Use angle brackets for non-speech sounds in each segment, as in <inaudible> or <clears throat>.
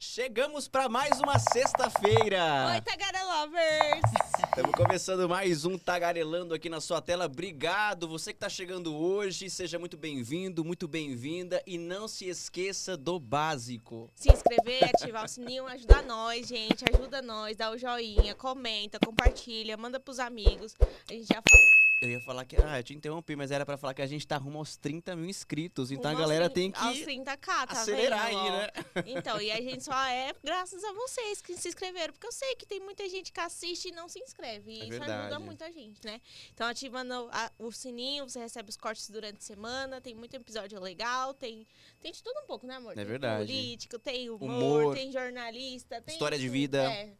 Chegamos para mais uma sexta-feira. Oi, Tagara Lovers! Estamos começando mais um Tagarelando aqui na sua tela. Obrigado, você que está chegando hoje. Seja muito bem-vindo, muito bem-vinda. E não se esqueça do básico. Se inscrever, ativar o sininho, ajuda nós, gente. Ajuda nós, dá o joinha, comenta, compartilha, manda pros amigos. A gente já falou. Eu ia falar que. Ah, eu te interrompi, mas era pra falar que a gente tá rumo aos 30 mil inscritos. Então a galera tem que. Aos 30k, tá acelerar vendo, aí, né? Então, e a <laughs> gente só é graças a vocês que se inscreveram. Porque eu sei que tem muita gente que assiste e não se inscreve. E É isso verdade. ajuda muita gente, né? Então, ativando a- o sininho, você recebe os cortes durante a semana. Tem muito episódio legal. Tem, tem de tudo um pouco, né, amor? É Tem verdade. político, tem humor, Humor. tem jornalista, tem. História de tudo, vida. É.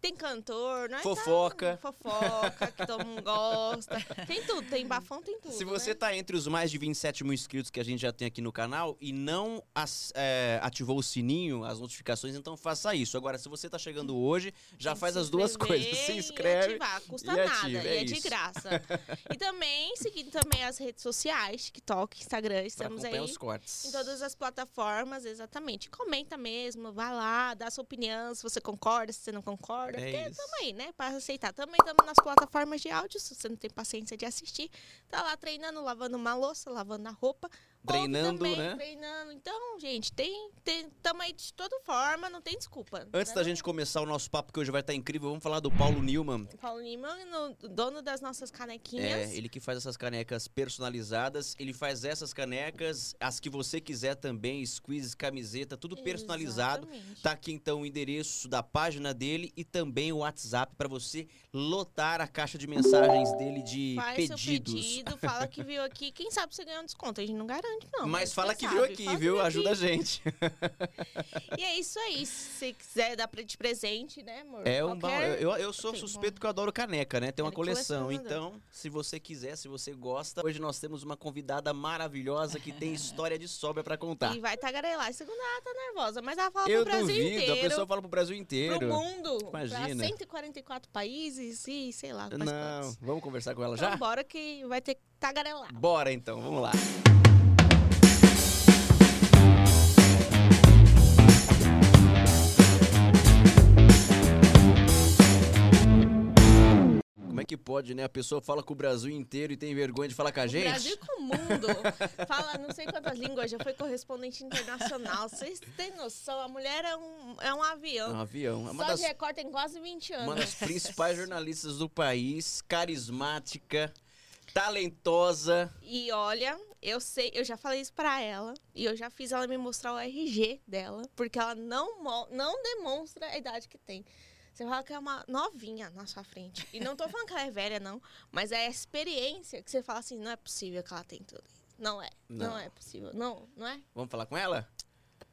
Tem cantor, não é? Fofoca. fofoca, que todo mundo gosta. <laughs> Tem tudo, tem bafão, tem tudo. Se você né? tá entre os mais de 27 mil inscritos que a gente já tem aqui no canal e não as- é, ativou o sininho, as notificações, então faça isso. Agora, se você tá chegando hoje, já faz as duas coisas. Se e inscreve. ativar, custa e nada, ativa, e é é de graça. <laughs> e também, seguindo também as redes sociais, TikTok, Instagram, estamos aí os cortes. em todas as plataformas, exatamente. Comenta mesmo, vai lá, dá sua opinião, se você concorda, se você não concorda. É porque isso. tamo aí, né, pra aceitar. Também estamos nas plataformas de áudio, se você não tem paciência de assistir. Tá lá treinando, lavando uma louça, lavando a roupa. Treinando, também, né? Treinando. Então, gente, tem, tem, tamo aí de toda forma, não tem desculpa. Antes né? da gente começar o nosso papo, que hoje vai estar incrível, vamos falar do Paulo Newman. Paulo Lima, no- dono das nossas canequinhas. É, ele que faz essas canecas personalizadas. Ele faz essas canecas, as que você quiser também, squeeze, camiseta, tudo personalizado. Exatamente. Tá aqui então o endereço da página dele e também o WhatsApp para você lotar a caixa de mensagens dele de Faz pedidos. seu pedido, fala que viu aqui. <laughs> Quem sabe você ganha um desconto? A gente não garante, não. Mas fala quem que viu sabe, aqui, fala viu? aqui. Ajuda a gente. <laughs> E é isso aí. Se você quiser dar de presente, né, amor? É um Qualquer- eu, eu sou Sim, suspeito que eu adoro caneca, né? Tem uma Ele coleção. Então, se você quiser, se você gosta, hoje nós temos uma convidada maravilhosa que tem <laughs> história de sobra para contar. E vai tagarelar. Segunda ela tá nervosa, mas ela fala Eu pro Brasil duvido, inteiro. a pessoa fala pro Brasil inteiro. Pro mundo. Imagina. Pra 144 países e sei lá. Não, vamos conversar com ela Então já? bora que vai ter que tagarelar. Bora então, vamos lá. Que pode, né? A pessoa fala com o Brasil inteiro e tem vergonha de falar com a O gente? Brasil e com o mundo. Fala não sei quantas línguas, já foi correspondente internacional. Vocês têm noção? A mulher é um, é um avião. É um avião. É Só das, de Record tem quase 20 anos. uma das principais jornalistas do país, carismática, talentosa. E olha, eu sei, eu já falei isso pra ela. E eu já fiz ela me mostrar o RG dela. Porque ela não, não demonstra a idade que tem. Você fala que é uma novinha na sua frente. E não tô falando que ela é velha, não. Mas é a experiência que você fala assim, não é possível que ela tem tudo. isso. Não é. Não, Não. é possível. Não, não é? Vamos falar com ela?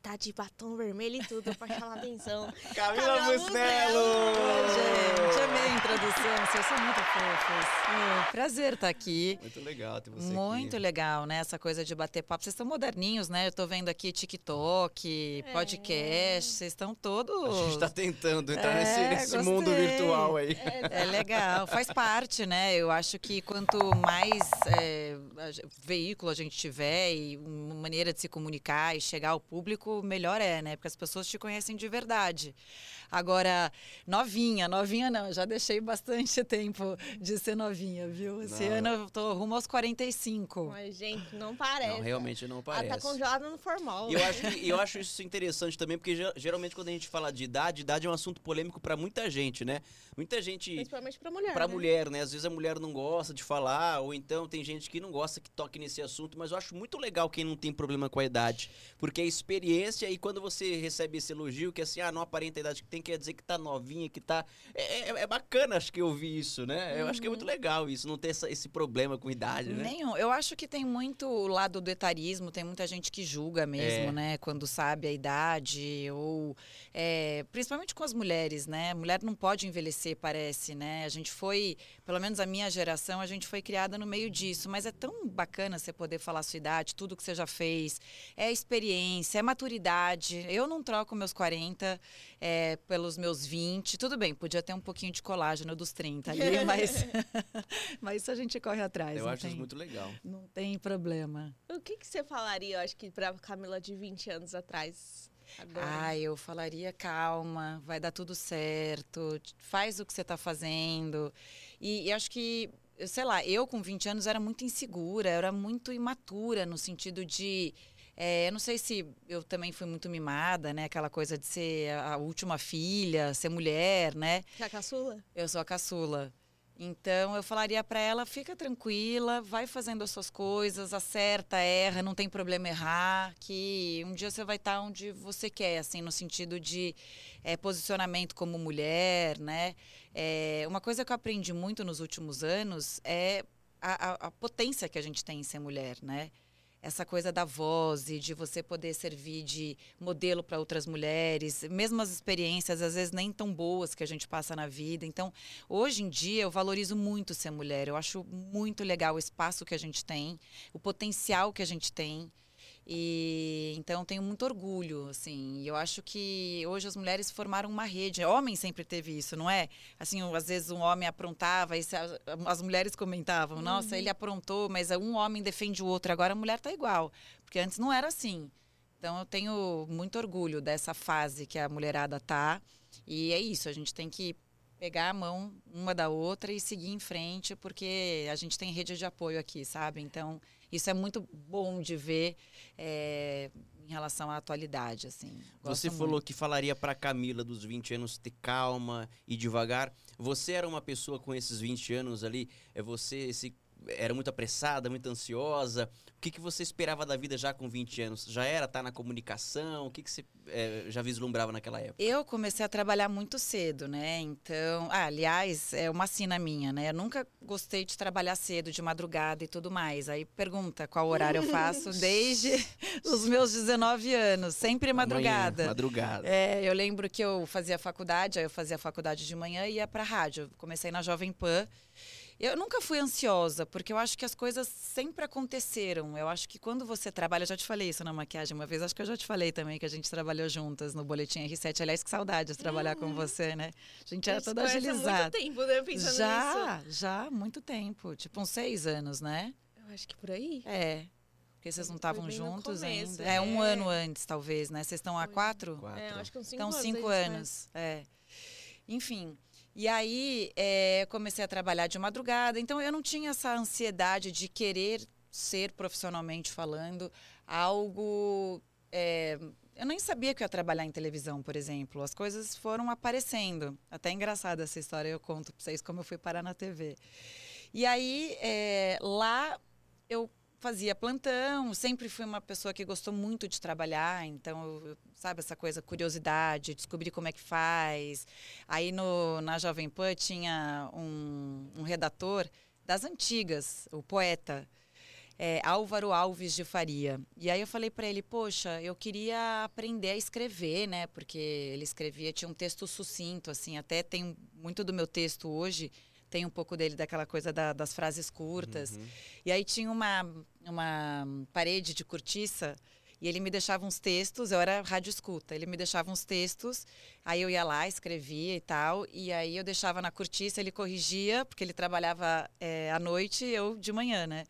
Tá de batom vermelho e tudo pra chamar atenção. <laughs> Camila Camila Musnello! Oi, gente, amei a introdução, vocês são muito fofos. É, prazer estar aqui. Muito legal ter você Muito aqui. legal, né? Essa coisa de bater papo. Vocês estão moderninhos, né? Eu tô vendo aqui TikTok, É. podcast, vocês estão todos. A gente tá tentando entrar É, nesse, nesse mundo virtual aí. É legal, faz parte, né? Eu acho que quanto mais é, veículo a gente tiver e uma maneira de se comunicar e chegar ao público, melhor é, né? Porque as pessoas te conhecem de verdade. Agora, novinha, novinha não, já deixei bastante <laughs> tempo de ser novinha, viu? Esse Não. ano eu tô rumo aos 45. Mas, gente, não parece. Não, realmente não Ela parece. tá congelada no formal. E eu acho, <laughs> que, eu acho isso interessante também, porque ge- geralmente quando a gente fala de idade, idade é um assunto polêmico pra muita gente, né? Muita gente. Principalmente pra mulher. Pra né? mulher, né? Às vezes a mulher não gosta de falar, ou então tem gente que não gosta que toque nesse assunto, mas eu acho muito legal quem não tem problema com a idade. Porque é experiência e quando você recebe esse elogio, que assim, ah, não aparenta a idade que tem, quer dizer que tá novinha, que tá. É, é- é bacana, acho que eu vi isso, né? Eu acho que é muito legal isso, não ter essa- esse problema com idade, né? Nenhum. Eu acho que tem muito o lado do etarismo, tem muita gente que julga mesmo, É. né? Quando sabe a idade, ou é, principalmente com as mulheres, né? Mulher não pode envelhecer, parece, né? A gente foi, pelo menos a minha geração, a gente foi criada no meio disso, mas é tão bacana você poder falar a sua idade, tudo que você já fez, é experiência, é maturidade. Eu não troco meus 40 é, pelos meus 20. Tudo bem, podia ter um pouquinho de colágeno dos 30 ali, <laughs> mas, <laughs> mas isso a gente corre atrás. Eu não acho tem, isso muito legal. Não tem problema. O que, que você falaria, eu acho que pra Camila de 20 anos atrás? Agora. Ah, eu falaria calma, vai dar tudo certo, faz o que você está fazendo. E, e acho que, sei lá, eu com 20 anos era muito insegura, era muito imatura no sentido de. É, eu não sei se eu também fui muito mimada, né? Aquela coisa de ser a última filha, ser mulher, né? Que é a caçula? Eu sou a caçula. Então eu falaria para ela, fica tranquila, vai fazendo as suas coisas, acerta, erra, não tem problema errar, que um dia você vai estar onde você quer, assim, no sentido de eh, posicionamento como mulher, né? Eh, uma coisa que eu aprendi muito nos últimos anos é a, a- a potência que a gente tem em ser mulher, né? Essa coisa da voz e de você poder servir de modelo para outras mulheres, mesmo as experiências, às vezes nem tão boas que a gente passa na vida. Então, Hoje em dia eu valorizo muito ser mulher. Eu acho muito legal o espaço que a gente tem, o potencial que a gente tem. E então tenho muito orgulho, assim. Eu acho que hoje as mulheres formaram uma rede. Homem sempre teve isso, não é? Assim, às vezes um homem aprontava e as, mulheres comentavam: "Nossa, ele aprontou, mas um homem defende o outro". Agora a mulher tá igual, porque antes não era assim. Então eu tenho muito orgulho dessa fase que a mulherada tá. E é isso, a gente tem que pegar a mão uma da outra e seguir em frente, porque a gente tem rede de apoio aqui, sabe? Então, isso é muito bom de ver é, em relação à atualidade, assim. Gosto Você muito. falou que falaria pra Camila dos 20 anos ter calma e devagar. Você era uma pessoa com esses 20 anos ali, é você se era muito apressada, muito ansiosa. O que, que você esperava da vida já com 20 anos? Já era estar na comunicação? O que, que você eh, já vislumbrava naquela época? Eu comecei a trabalhar muito cedo, né? Então, ah, aliás, é uma sina minha, né? Eu nunca gostei de trabalhar cedo, de madrugada e tudo mais. Aí pergunta qual horário eu faço <laughs> desde os meus 19 anos, sempre madrugada. Manhã, madrugada. É, eu lembro que eu fazia faculdade, aí eu fazia faculdade de manhã e ia pra rádio. Comecei na Jovem Pan. Eu nunca fui ansiosa, porque eu acho que as coisas sempre aconteceram. Eu acho que quando você trabalha, eu já te falei isso na maquiagem uma vez, acho que eu já te falei também que a gente trabalhou juntas no Boletim R7. Aliás, que saudade de trabalhar com você, né? A gente era toda agilizada. muito tempo, né? Pensando nisso. Já, já, há muito tempo. Tipo, uns seis anos, né? Eu acho que por aí. É. Porque vocês não estavam juntos começo, ainda. É, um é. ano antes, talvez, né? Vocês estão há quatro? Quatro. É, acho que uns cinco Então, anos. cinco aí, né? anos. É. Enfim. E aí, é, comecei a trabalhar de madrugada. Então, eu não tinha essa ansiedade de querer ser, profissionalmente falando, algo. é, eu nem sabia que eu ia trabalhar em televisão, por exemplo. As coisas foram aparecendo. Até é engraçada essa história, eu conto pra vocês como eu fui parar na TV. E aí, é, lá, eu fazia plantão, sempre fui uma pessoa que gostou muito de trabalhar, então, sabe, essa coisa, curiosidade, descobrir como é que faz. Aí no, na Jovem Pan tinha um, um redator das antigas, o poeta, é, Álvaro Alves de Faria. E aí eu falei para ele, poxa, eu queria aprender a escrever, né? Porque ele escrevia, tinha um texto sucinto, assim, até tem muito do meu texto hoje, tem um pouco dele daquela coisa da- das frases curtas. Uhum. E aí tinha uma, uma parede de cortiça e ele me deixava uns textos, eu era rádio escuta, ele me deixava uns textos, aí eu ia lá, escrevia e tal, e aí eu deixava na cortiça, ele corrigia, porque ele trabalhava eh, à noite e eu de manhã, né?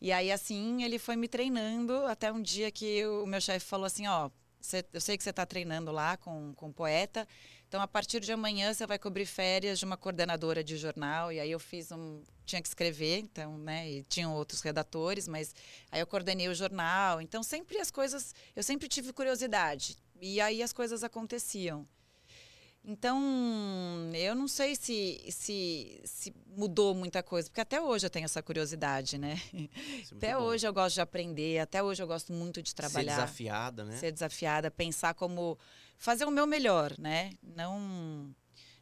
E aí assim ele foi me treinando até um dia que o meu chefe falou assim, ó, cê- eu sei que você está treinando lá com, com poeta, então a partir de amanhã você vai cobrir férias de uma coordenadora de jornal. E aí eu fiz um, tinha que escrever, então, né? E tinham outros redatores, mas aí eu coordenei o jornal. Então sempre as coisas, eu sempre tive curiosidade e aí as coisas aconteciam. Então, eu não sei se, se, se mudou muita coisa, porque até hoje eu tenho essa curiosidade, né? É <laughs> Até bom. hoje eu gosto de aprender, até hoje eu gosto muito de trabalhar Ser desafiada, né? ser desafiada, pensar como fazer o meu melhor, né? Não,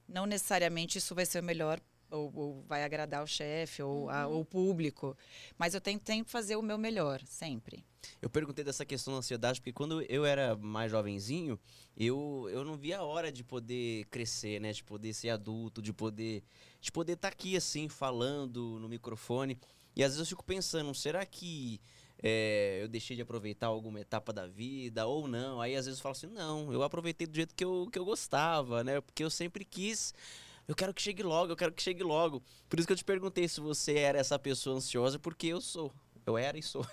não necessariamente isso vai ser o melhor ou, ou vai agradar o chefe ou a- o público, mas eu tenho, tenho que fazer o meu melhor sempre. Eu perguntei dessa questão da ansiedade, porque quando eu era mais jovenzinho, eu, eu não via a hora de poder crescer, né? De poder ser adulto, de poder de poder estar aqui assim, falando no microfone. E às vezes eu fico pensando, será que é, eu deixei de aproveitar alguma etapa da vida ou não? Aí às vezes eu falo assim, não, eu aproveitei do jeito que eu, que eu gostava, né? Porque eu sempre quis. Eu quero que chegue logo, eu quero que chegue logo. Por isso que eu te perguntei se você era essa pessoa ansiosa, porque eu sou. Eu era e sou. <laughs>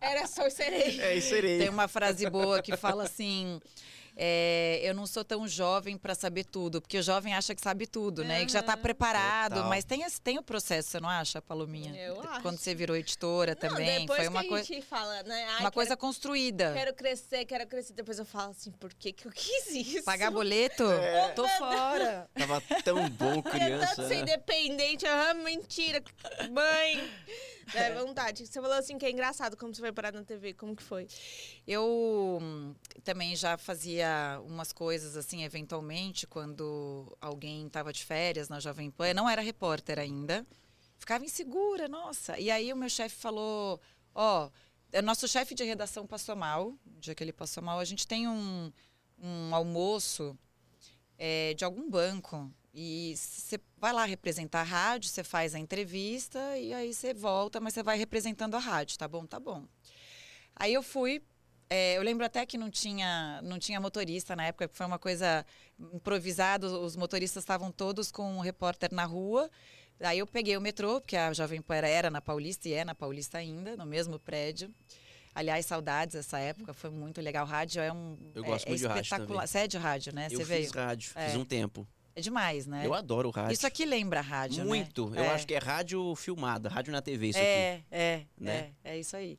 Era só o serei. é, e serei. Tem uma frase boa que fala assim. É, eu não sou tão jovem para saber tudo, porque o jovem acha que sabe tudo, né? E que já está preparado, Total. mas tem, tem o processo, você não acha, Palominha? Eu acho. Quando você virou editora Não, também, depois foi uma, que a coi- gente fala, né? Ai, uma quero- coisa construída. Quero crescer, quero crescer. Depois eu falo assim, por que, que eu quis isso? Pagar boleto? <laughs> Tô fora. Tava tão bom <laughs> criança, ser né? independente. Ah, mentira. <laughs> Mãe. Dá vontade. Você falou assim que é engraçado como você foi parar na TV. Como que foi? Eu hum, também já fazia umas coisas assim, eventualmente, quando alguém estava de férias na Jovem Pan. Eu não era repórter ainda. Ficava insegura, nossa. E aí o meu chefe falou: Ó, o nosso chefe de redação passou mal. O dia que ele passou mal, a gente tem um, um almoço é, de algum banco. E você vai lá representar a rádio, você faz a entrevista e aí você volta, mas você vai representando a rádio, tá bom? Tá bom. Aí eu fui. É, eu lembro até que não tinha, não tinha motorista na época, foi uma coisa improvisada. Os motoristas estavam todos com um repórter na rua. Aí eu peguei o metrô, porque a Jovem Pan era na Paulista e é na Paulista ainda, no mesmo prédio. Aliás, saudades dessa época, foi muito legal. Rádio é um. Eu gosto é, muito de é rádio espetacular. também. Você é de rádio, né? Eu Você fiz veio. rádio, É. fiz um tempo. É demais, né? Eu adoro rádio. Isso aqui lembra rádio, Muito. né? Eu É. acho que é rádio filmada, rádio na TV, isso aqui. É, é, né? é, é isso aí.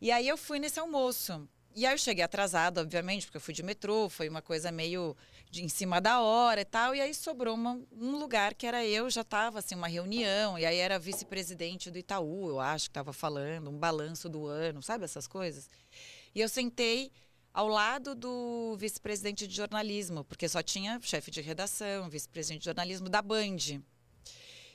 E aí eu fui nesse almoço. E aí eu cheguei atrasada, obviamente, porque eu fui de metrô, foi uma coisa meio de em cima da hora e tal. E aí sobrou uma- um lugar que era eu, já estava assim, uma reunião, e aí era vice-presidente do Itaú, eu acho que estava falando, um balanço do ano, sabe essas coisas? E eu sentei ao lado do vice-presidente de jornalismo, porque só tinha chefe de redação, vice-presidente de jornalismo da Band.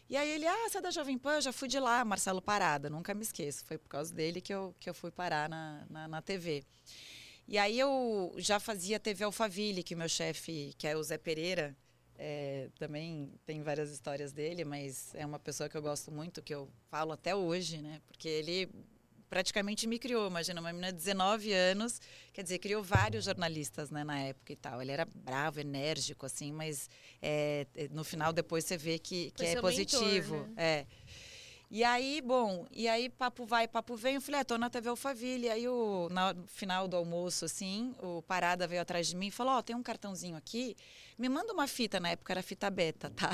E aí ele, ah, você é da Jovem Pan? Eu já fui de lá, Marcelo Parada, nunca me esqueço. Foi por causa dele que eu, que eu fui parar na, na, na TV. E aí eu já fazia TV Alphaville, que meu chefe, que é o Zé Pereira, é, também tem várias histórias dele, mas é uma pessoa que eu gosto muito, que eu falo até hoje, né? Porque ele praticamente me criou, imagina, uma menina de 19 anos, quer dizer, criou vários jornalistas, né, na época e tal. Ele era bravo, enérgico, assim, mas é, é, no final depois você vê que, que é seu mentor, positivo. né? É. E aí, bom, e aí papo vai, papo vem. Eu falei, ah, tô na TV Alphaville. Aí, o, no final do almoço, assim, o Parada veio atrás de mim e falou, ó, tem um cartãozinho aqui, me manda uma fita, na época era fita beta, tá?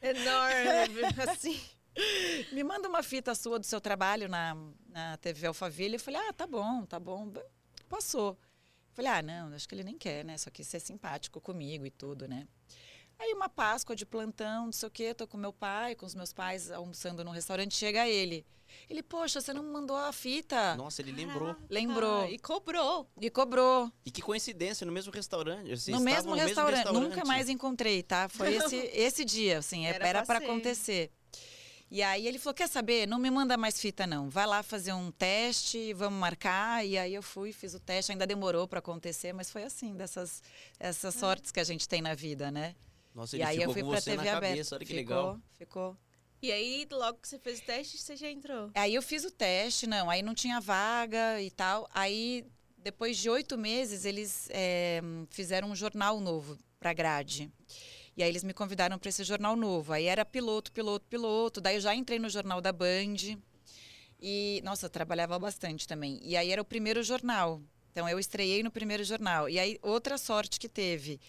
Enorme, <laughs> assim. <laughs> me manda uma fita sua do seu trabalho na, na TV Alphaville. Eu falei, ah, tá bom, tá bom. Passou. Falei, ah, não, acho que ele nem quer, né? Só quis ser simpático comigo e tudo, né? Aí uma Páscoa de plantão, não sei o quê, tô com meu pai, com os meus pais almoçando num restaurante, chega ele. Ele, poxa, você não mandou a fita? Nossa, ele lembrou. Lembrou. Ah, e cobrou. E cobrou. E que coincidência, no mesmo restaurante. No estavam mesmo, restaurante. restaurante. Nunca mais encontrei, tá? Foi esse, <laughs> esse dia, assim, Era era pra para ser. acontecer. E aí ele falou: quer saber? Não me manda mais fita, não. Vai lá fazer um teste, vamos marcar. E aí eu fui, fiz o teste, ainda demorou para acontecer, mas foi assim, dessas essas sortes que a gente tem na vida, né? Nossa, e ele aí ficou eu fui com pra você na TV cabeça, aberta. olha que ficou, legal. Ficou. E aí, logo que você fez o teste, você já entrou. Aí eu fiz o teste, não, aí não tinha vaga e tal. Aí, depois de oito meses, eles eh, fizeram um jornal novo para grade. E aí eles me convidaram para esse jornal novo. Aí era piloto, piloto, piloto. Daí eu já entrei no jornal da Band. E, nossa, eu trabalhava bastante também. E aí era o primeiro jornal. Então eu estreiei no primeiro jornal. E aí, outra sorte que teve.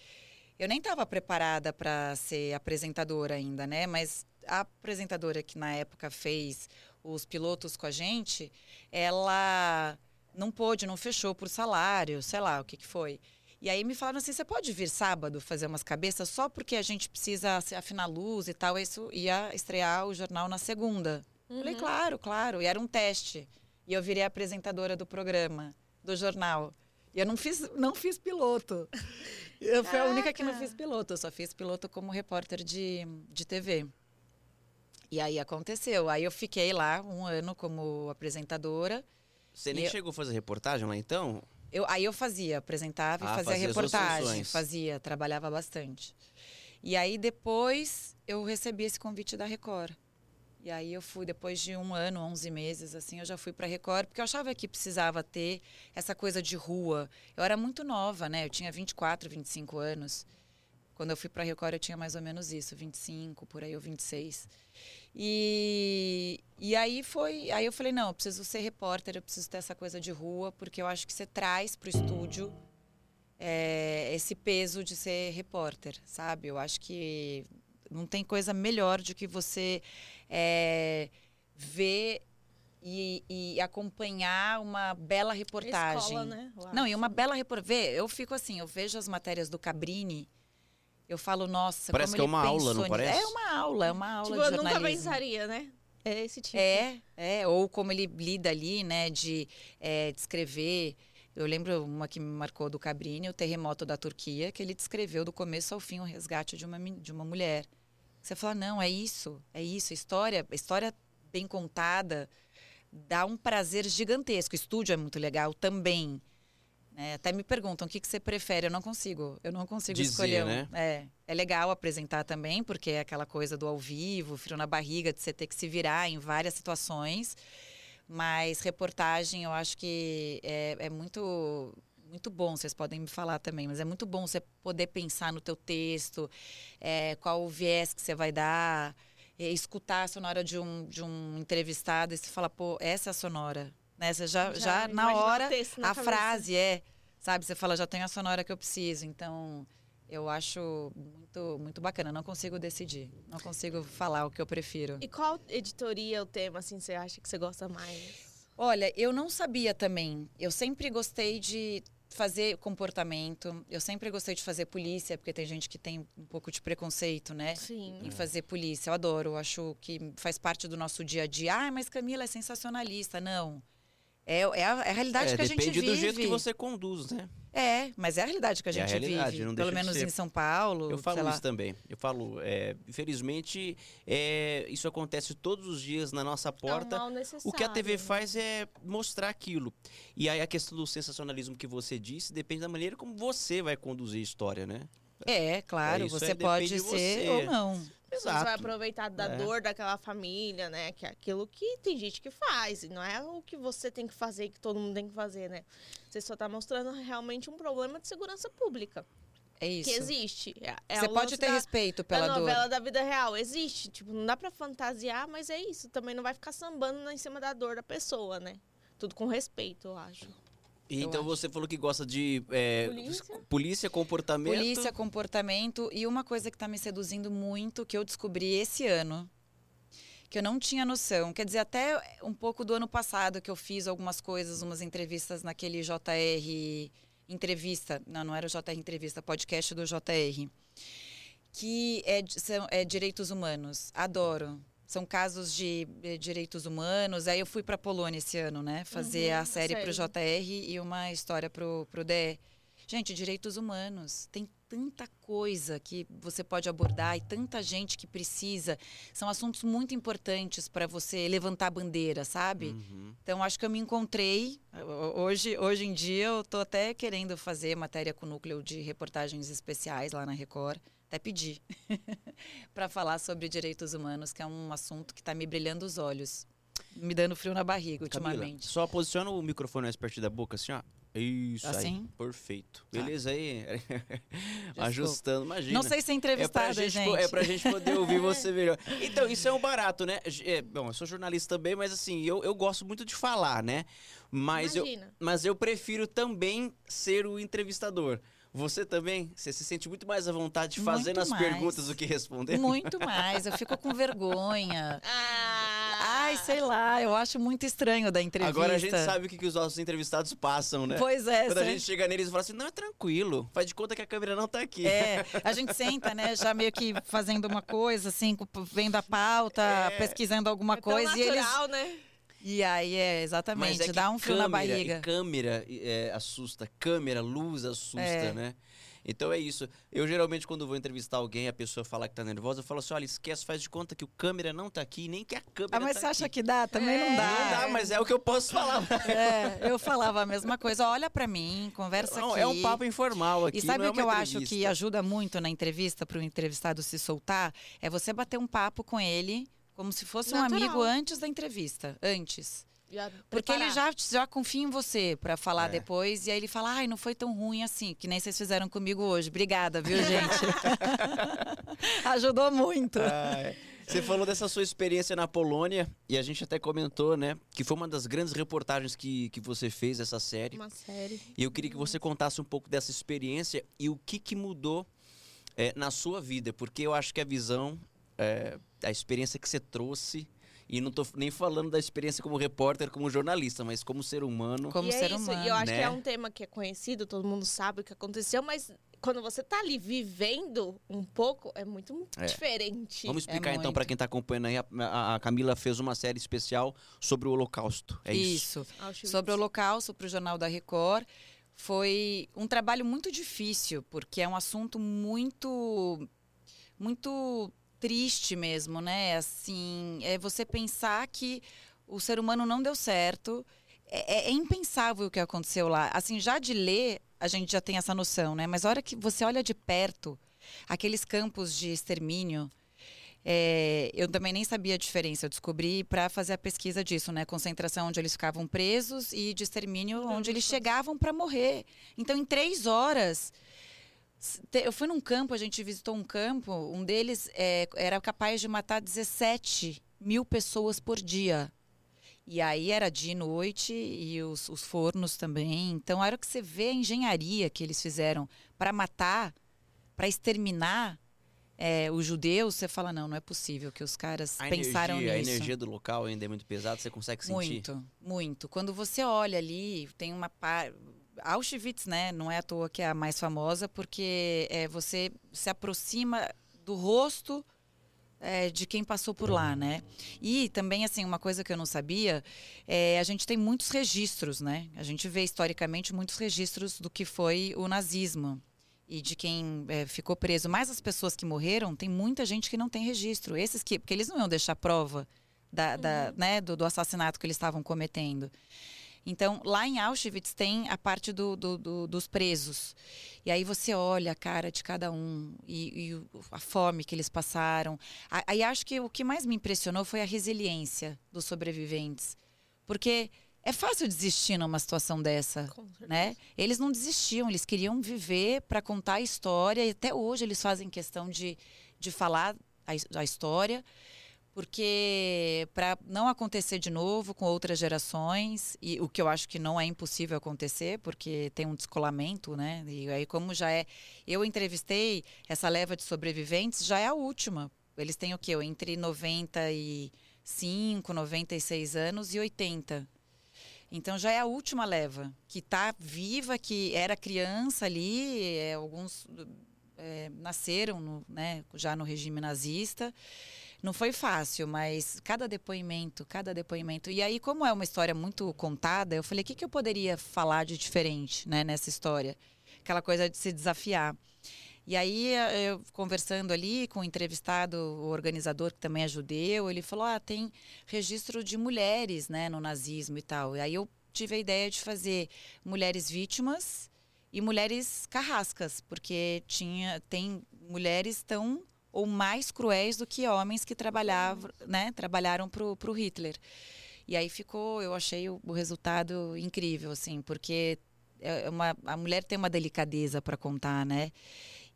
Eu nem estava preparada para ser apresentadora ainda, né? Mas a apresentadora que na época fez os pilotos com a gente, ela não pôde, não fechou por salário, sei lá o que, que foi. E aí me falaram assim: você pode vir sábado fazer umas cabeças só porque a gente precisa afinar luz e tal. Isso ia estrear o jornal na segunda. Falei, claro, claro. E era um teste. E eu virei apresentadora do programa, do jornal. E eu não fiz, não fiz piloto. <laughs> Eu fui a única que não fiz piloto. Eu só fiz piloto como repórter de, de TV. E aí aconteceu. Aí eu fiquei lá um ano como apresentadora. Você nem eu- chegou a fazer reportagem lá então? Eu, aí eu fazia, apresentava e Ah, fazia fazia reportagem. Fazia, trabalhava bastante. E aí depois eu recebi esse convite da Record. E aí eu fui, depois de um ano, 11 meses, assim, eu já fui para Record, porque eu achava que precisava ter essa coisa de rua. Eu era muito nova, né? Eu tinha 24, 25 anos. Quando eu fui para Record eu tinha mais ou menos isso, 25, por aí ou 26. E, e aí foi, aí eu falei, não, eu preciso ser repórter, eu preciso ter essa coisa de rua, porque eu acho que você traz para o estúdio é, esse peso de ser repórter, sabe? Eu acho que não tem coisa melhor do que você é, ver e, e, acompanhar uma bela reportagem. Escola, né? Não, e uma bela reportagem. Eu fico assim, eu vejo as matérias do Cabrini, eu falo, nossa, parece como que é uma aula, não nisso. parece? É uma aula, é uma aula Tipo, de eu jornalismo. nunca pensaria, né? É esse tipo. É, é, ou como ele lida ali, né, de é, descrever. Eu lembro uma que me marcou do Cabrini, o terremoto da Turquia, que ele descreveu do começo ao fim o resgate de uma, de uma mulher. Você fala, não, é isso, é isso, história, história bem contada dá um prazer gigantesco. O estúdio é muito legal também. Né? Até me perguntam o que, que você prefere, eu não consigo, eu não consigo Dizer, escolher. né? É, é legal apresentar também, porque é aquela coisa do ao vivo, frio na barriga, de você ter que se virar em várias situações. Mas reportagem, eu acho que é, é muito muito bom, vocês podem me falar também, mas é muito bom você poder pensar no teu texto, é, qual o viés que você vai dar, é, escutar a sonora de um, de um entrevistado e você fala, pô, essa é a sonora. Né? Você já, já, na imagina o hora, texto na a cabeça. frase é, sabe? Você fala, já tenho a sonora que eu preciso. Então, eu acho muito, muito bacana. Não consigo decidir. Não consigo falar o que eu prefiro. E qual editoria o tema, assim, você acha que você gosta mais? Olha, eu não sabia também. Eu sempre gostei de fazer comportamento. Eu sempre gostei de fazer polícia, porque tem gente que tem um pouco de preconceito, né? Sim. Em fazer polícia. Eu adoro, eu acho que faz parte do nosso dia a dia. Ah, mas Camila é sensacionalista. Não. É, é, a, é a realidade É, que a gente depende vive. do jeito que você conduz, né? É, mas é a realidade que a É a gente realidade, vive. não Pelo menos ser. em São Paulo. Eu sei falo lá. isso também. Eu falo, é, infelizmente, é, isso acontece todos os dias na nossa porta. É um mal necessário. O que a TV faz é mostrar aquilo. E aí a questão do sensacionalismo que você disse depende da maneira como você vai conduzir a história, né? É, claro, É, você pode depende de ser você. ou não. Você vai aproveitar da É. dor daquela família, né? Que é aquilo que tem gente que faz. E não é o que você tem que fazer, que todo mundo tem que fazer, né? Você só tá mostrando realmente um problema de segurança pública. É isso. Que existe. É, é você o pode ter da, respeito da pela dor. novela da vida real. Existe. Tipo, não dá pra fantasiar, mas é isso. Também não vai ficar sambando em cima da dor da pessoa, né? Tudo com respeito, eu acho. E então acho. você falou que gosta de é, Polícia. polícia, comportamento. Polícia, comportamento e uma coisa que está me seduzindo muito, que eu descobri esse ano, que eu não tinha noção. Quer dizer, até um pouco do ano passado que eu fiz algumas coisas, umas entrevistas naquele JR Entrevista. Não, não era o JR Entrevista, podcast do JR. Que é, são, é direitos humanos. Adoro. São casos de eh, direitos humanos. Aí eu fui para Polônia esse ano, né? Fazer Uhum, a série para o. JR e uma história para o DE. Gente, direitos humanos. Tem tanta coisa que você pode abordar e tanta gente que precisa. São assuntos muito importantes para você levantar a bandeira, sabe? Uhum. Então, acho que eu me encontrei. Ho- Hoje, hoje em dia, eu estou até querendo fazer matéria com núcleo de reportagens especiais lá na Record. Até pedi <laughs> para falar sobre direitos humanos, que é um assunto que está me brilhando os olhos. Me dando frio na barriga Camila, ultimamente. só posiciona o microfone mais perto da boca, assim, ó. Isso Assim? aí. Perfeito. Tá. Beleza aí. <laughs> Ajustando, imagina. Não sei se é É pra, entrevistada, gente, gente. po- é pra gente poder ouvir <laughs> você melhor. Então, isso é um barato, né? É, bom, eu sou jornalista também, mas assim, eu, eu gosto muito de falar, né? Mas eu, Imagina. mas eu prefiro também ser o entrevistador. Você também? Você se sente muito mais à vontade fazendo Muito as mais. perguntas do que respondendo? Muito mais. Eu fico com vergonha. <laughs> Ah! Ai, sei lá, eu acho muito estranho da entrevista. Agora a gente sabe o que, que os nossos entrevistados passam, né? Pois é, Quando a cê- gente chega neles e fala assim, não, é tranquilo. Faz de conta que a câmera não tá aqui. É, <laughs> a gente senta, né, já meio que fazendo uma coisa, assim, vendo a pauta, É. pesquisando alguma É tão coisa. E eles. natural, né? E aí, é, Mas exatamente, é que dá um frio na barriga. Câmera é, assusta, câmera, luz assusta, É. né? Então é isso. Eu geralmente, quando vou entrevistar alguém, a pessoa fala que tá nervosa, eu falo assim: olha, esquece, faz de conta que o câmera não tá aqui, nem que a câmera Ah, mas tá você acha aqui. que dá? Também É. não dá. Não dá, mas é o que eu posso falar. <laughs> É, eu falava a mesma coisa. Olha pra mim, conversa Não, aqui. é um papo informal aqui. E sabe não é o que eu uma acho que entrevista. ajuda muito na entrevista para o entrevistado se soltar? É você bater um papo com ele como se fosse um Natural. amigo antes da entrevista. Antes. Já Porque ele já, já confia em você pra falar É. depois. E aí ele fala, ai, não foi tão ruim assim, que nem vocês fizeram comigo hoje. Obrigada, viu, gente? <laughs> Ajudou muito. É. Você falou dessa sua experiência na Polônia e a gente até comentou, né, que foi uma das grandes reportagens que, que você fez essa série. Uma série. E eu queria que você contasse um pouco dessa experiência e o que, que mudou é, na sua vida, porque eu acho que a visão, é, a experiência que você trouxe, e não tô nem falando da experiência como repórter, como jornalista, mas como ser humano. Como e ser é isso. humano. E eu acho né? que é um tema que é conhecido, todo mundo sabe o que aconteceu, mas quando você tá ali vivendo um pouco, é muito É. diferente. Vamos explicar então muito. para quem está acompanhando aí, a, a- a Camila fez uma série especial sobre o Holocausto. É isso. Isso. Auschwitz. Sobre o Holocausto para o Jornal da Record. Foi um trabalho muito difícil, porque é um assunto muito, muito triste mesmo, né? Assim, é você pensar que o ser humano não deu certo. É, é- é impensável o que aconteceu lá. Assim, já de ler, a gente já tem essa noção, né? Mas a hora que você olha de perto, aqueles campos de extermínio, é, eu também nem sabia a diferença. Eu descobri para fazer a pesquisa disso, né? Concentração onde eles ficavam presos e de extermínio onde eles chegavam para morrer. Então, em três horas. Eu fui num campo, a gente visitou um campo, um deles é, era capaz de matar 17 mil pessoas por dia. E aí era dia e noite e os, os fornos também. Então, a hora que você vê a engenharia que eles fizeram para matar, para exterminar é, os judeus, você fala, não, não é possível que os caras A pensaram energia, a nisso. energia do local ainda é muito pesada, você consegue sentir? Muito, muito. Quando você olha ali, tem uma par... Auschwitz, né? Não é à toa que é a mais famosa, porque é, você se aproxima do rosto é, de quem passou por lá, né? E também, assim, uma coisa que eu não sabia, é, a gente tem muitos registros, né? A gente vê historicamente muitos registros do que foi o nazismo e de quem é, ficou preso. Mas as pessoas que morreram, tem muita gente que não tem registro. Esses que, porque eles não iam deixar prova da, da, né, do, do assassinato que eles estavam cometendo. Então, lá em Auschwitz tem a parte do, do- do- dos presos. E aí você olha a cara de cada um e, e a fome que eles passaram. Aí acho que o que mais me impressionou foi a resiliência dos sobreviventes. Porque é fácil desistir numa situação dessa né? Eles não desistiam, eles queriam viver para contar a história e até hoje eles fazem questão de, de falar a, a história, porque para não acontecer de novo com outras gerações e o que eu acho que não é impossível acontecer, porque tem um descolamento, né? E aí como já é, eu entrevistei essa leva de sobreviventes, já é a última. Eles têm o quê? Entre 95, 96 anos e 80. Então já é a última leva que está viva, que era criança ali, é, alguns é, nasceram no, né, já no regime nazista. Não foi fácil, mas cada depoimento, cada depoimento. E aí, como é uma história muito contada, eu falei, o que, que eu poderia falar de diferente né, nessa história? Aquela coisa de se desafiar. E aí, eh, eu conversando ali com o entrevistado, o organizador, que também é judeu, ele falou: ah, tem registro de mulheres né, no nazismo e tal. E aí eu tive a ideia de fazer mulheres vítimas e mulheres carrascas, porque tinha, tem mulheres tão ou mais cruéis do que homens que trabalhavam, né, trabalharam para o Hitler. E aí ficou, eu achei o, o resultado incrível, assim, porque é uma, a mulher tem uma delicadeza para contar, né?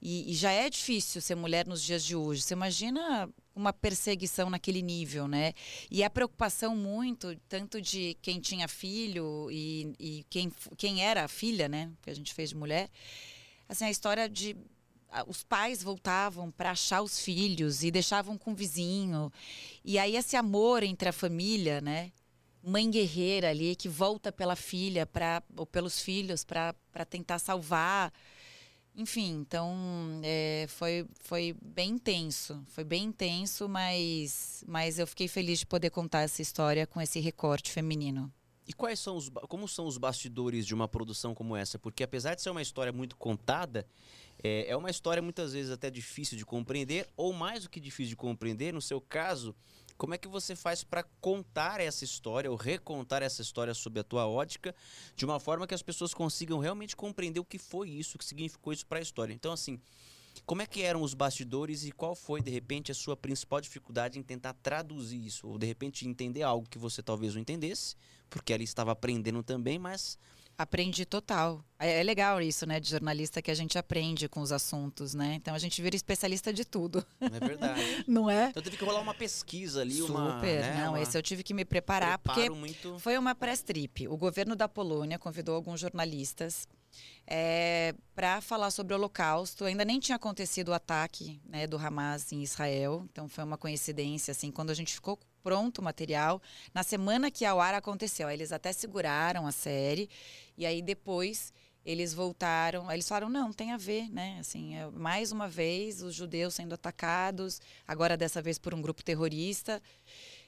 E, e, já é difícil ser mulher nos dias de hoje. Você imagina uma perseguição naquele nível, né? E a preocupação muito, tanto de quem tinha filho e, e quem, quem era a filha, né? Que a gente fez de mulher. Assim, a história de os pais voltavam para achar os filhos e deixavam com o vizinho. E aí esse amor entre a família, né? Mãe guerreira ali que volta pela filha para ou pelos filhos para tentar salvar. Enfim, então é, foi, foi bem intenso. Foi bem intenso, mas, mas eu fiquei feliz de poder contar essa história com esse recorte feminino. E quais são os como são os bastidores de uma produção como essa? Porque apesar de ser uma história muito contada, é, é uma história muitas vezes até difícil de compreender, ou mais do que difícil de compreender, no seu caso, como é que você faz para contar essa história ou recontar essa história sob a tua ótica, de uma forma que as pessoas consigam realmente compreender o que foi isso, o que significou isso para a história? Então, assim, Como é que eram os bastidores e qual foi, de repente, a sua principal dificuldade em tentar traduzir isso? Ou, de repente, entender algo que você talvez não entendesse, porque ela estava aprendendo também, mas Aprendi total. É, é legal isso, né, de jornalista que a gente aprende com os assuntos, né? Então a gente vira especialista de tudo. não é verdade. <laughs> Não é? Então teve que rolar uma pesquisa ali, Super. uma. né, Não, uma- esse eu tive que me preparar porque preparo muito. Foi uma press trip. O governo da Polônia convidou alguns jornalistas para falar sobre o Holocausto. Ainda nem tinha acontecido o ataque né, do Hamas em Israel, então foi uma coincidência. Assim, quando a gente ficou pronto o material, na semana que ao ar aconteceu, aí eles até seguraram a série e aí depois eles voltaram, eles falaram não, tem a ver, né? Assim, é, mais uma vez os judeus sendo atacados, agora dessa vez por um grupo terrorista.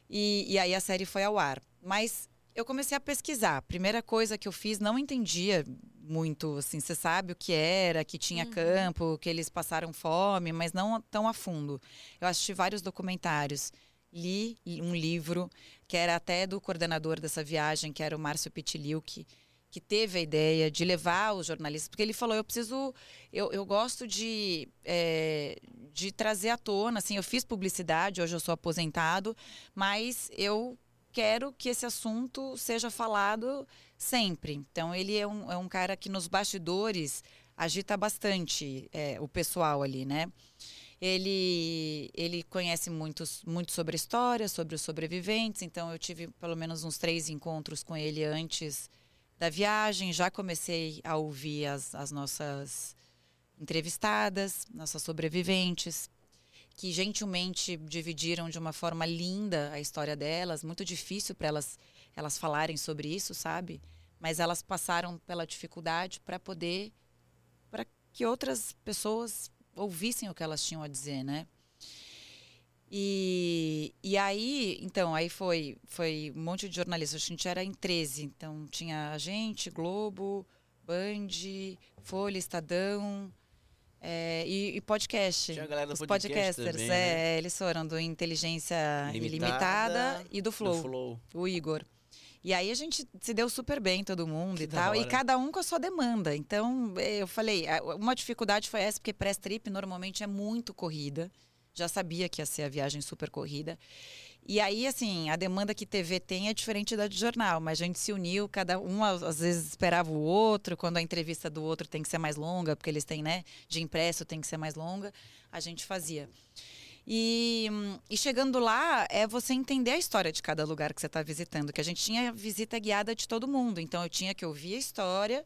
E, e aí a série foi ao ar. Mas eu comecei a pesquisar. Primeira coisa que eu fiz, não entendia muito, assim, você sabe o que era, que tinha Uhum. campo, que eles passaram fome, mas não tão a fundo. Eu assisti vários documentários, li um livro que era até do coordenador dessa viagem, que era o Márcio Pitiliuk, que teve a ideia de levar os jornalistas, porque ele falou, eu preciso, eu, eu gosto de, é, de trazer à tona, assim, eu fiz publicidade, hoje eu sou aposentado, mas eu quero que esse assunto seja falado sempre. Então, ele é um, é um cara que nos bastidores agita bastante é, o pessoal ali, né? Ele, ele conhece muitos, muito sobre a história, sobre os sobreviventes, então eu tive pelo menos uns três encontros com ele antes da viagem, já comecei a ouvir as, as nossas entrevistadas, nossas sobreviventes, que gentilmente dividiram de uma forma linda a história delas, muito difícil para elas elas falarem sobre isso, sabe? Mas elas passaram pela dificuldade para poder para que outras pessoas ouvissem o que elas tinham a dizer, né? E, e aí, então, aí foi, foi um monte de jornalistas. A gente era em 13, então tinha a gente, Globo, Band, Folha, Estadão é, e, e podcast. Tinha a galera do Os podcast podcasters, também, é, né? eles foram do Inteligência Ilimitada Ilimitada, e do Flow, Do Flow. o Igor. E aí a gente se deu super bem, todo mundo Que e tal. E hora. cada um com a sua demanda. Então, eu falei, uma dificuldade foi essa, porque press trip normalmente é muito corrida. Já sabia que ia ser a viagem super corrida. E aí, assim, a demanda que TV tem é diferente da de jornal, mas a gente se uniu, cada um às vezes esperava o outro, quando a entrevista do outro tem que ser mais longa, porque eles têm, né, de impresso tem que ser mais longa, a gente fazia. E, e chegando lá, é você entender a história de cada lugar que você está visitando, que a gente tinha visita guiada de todo mundo, então eu tinha que ouvir a história,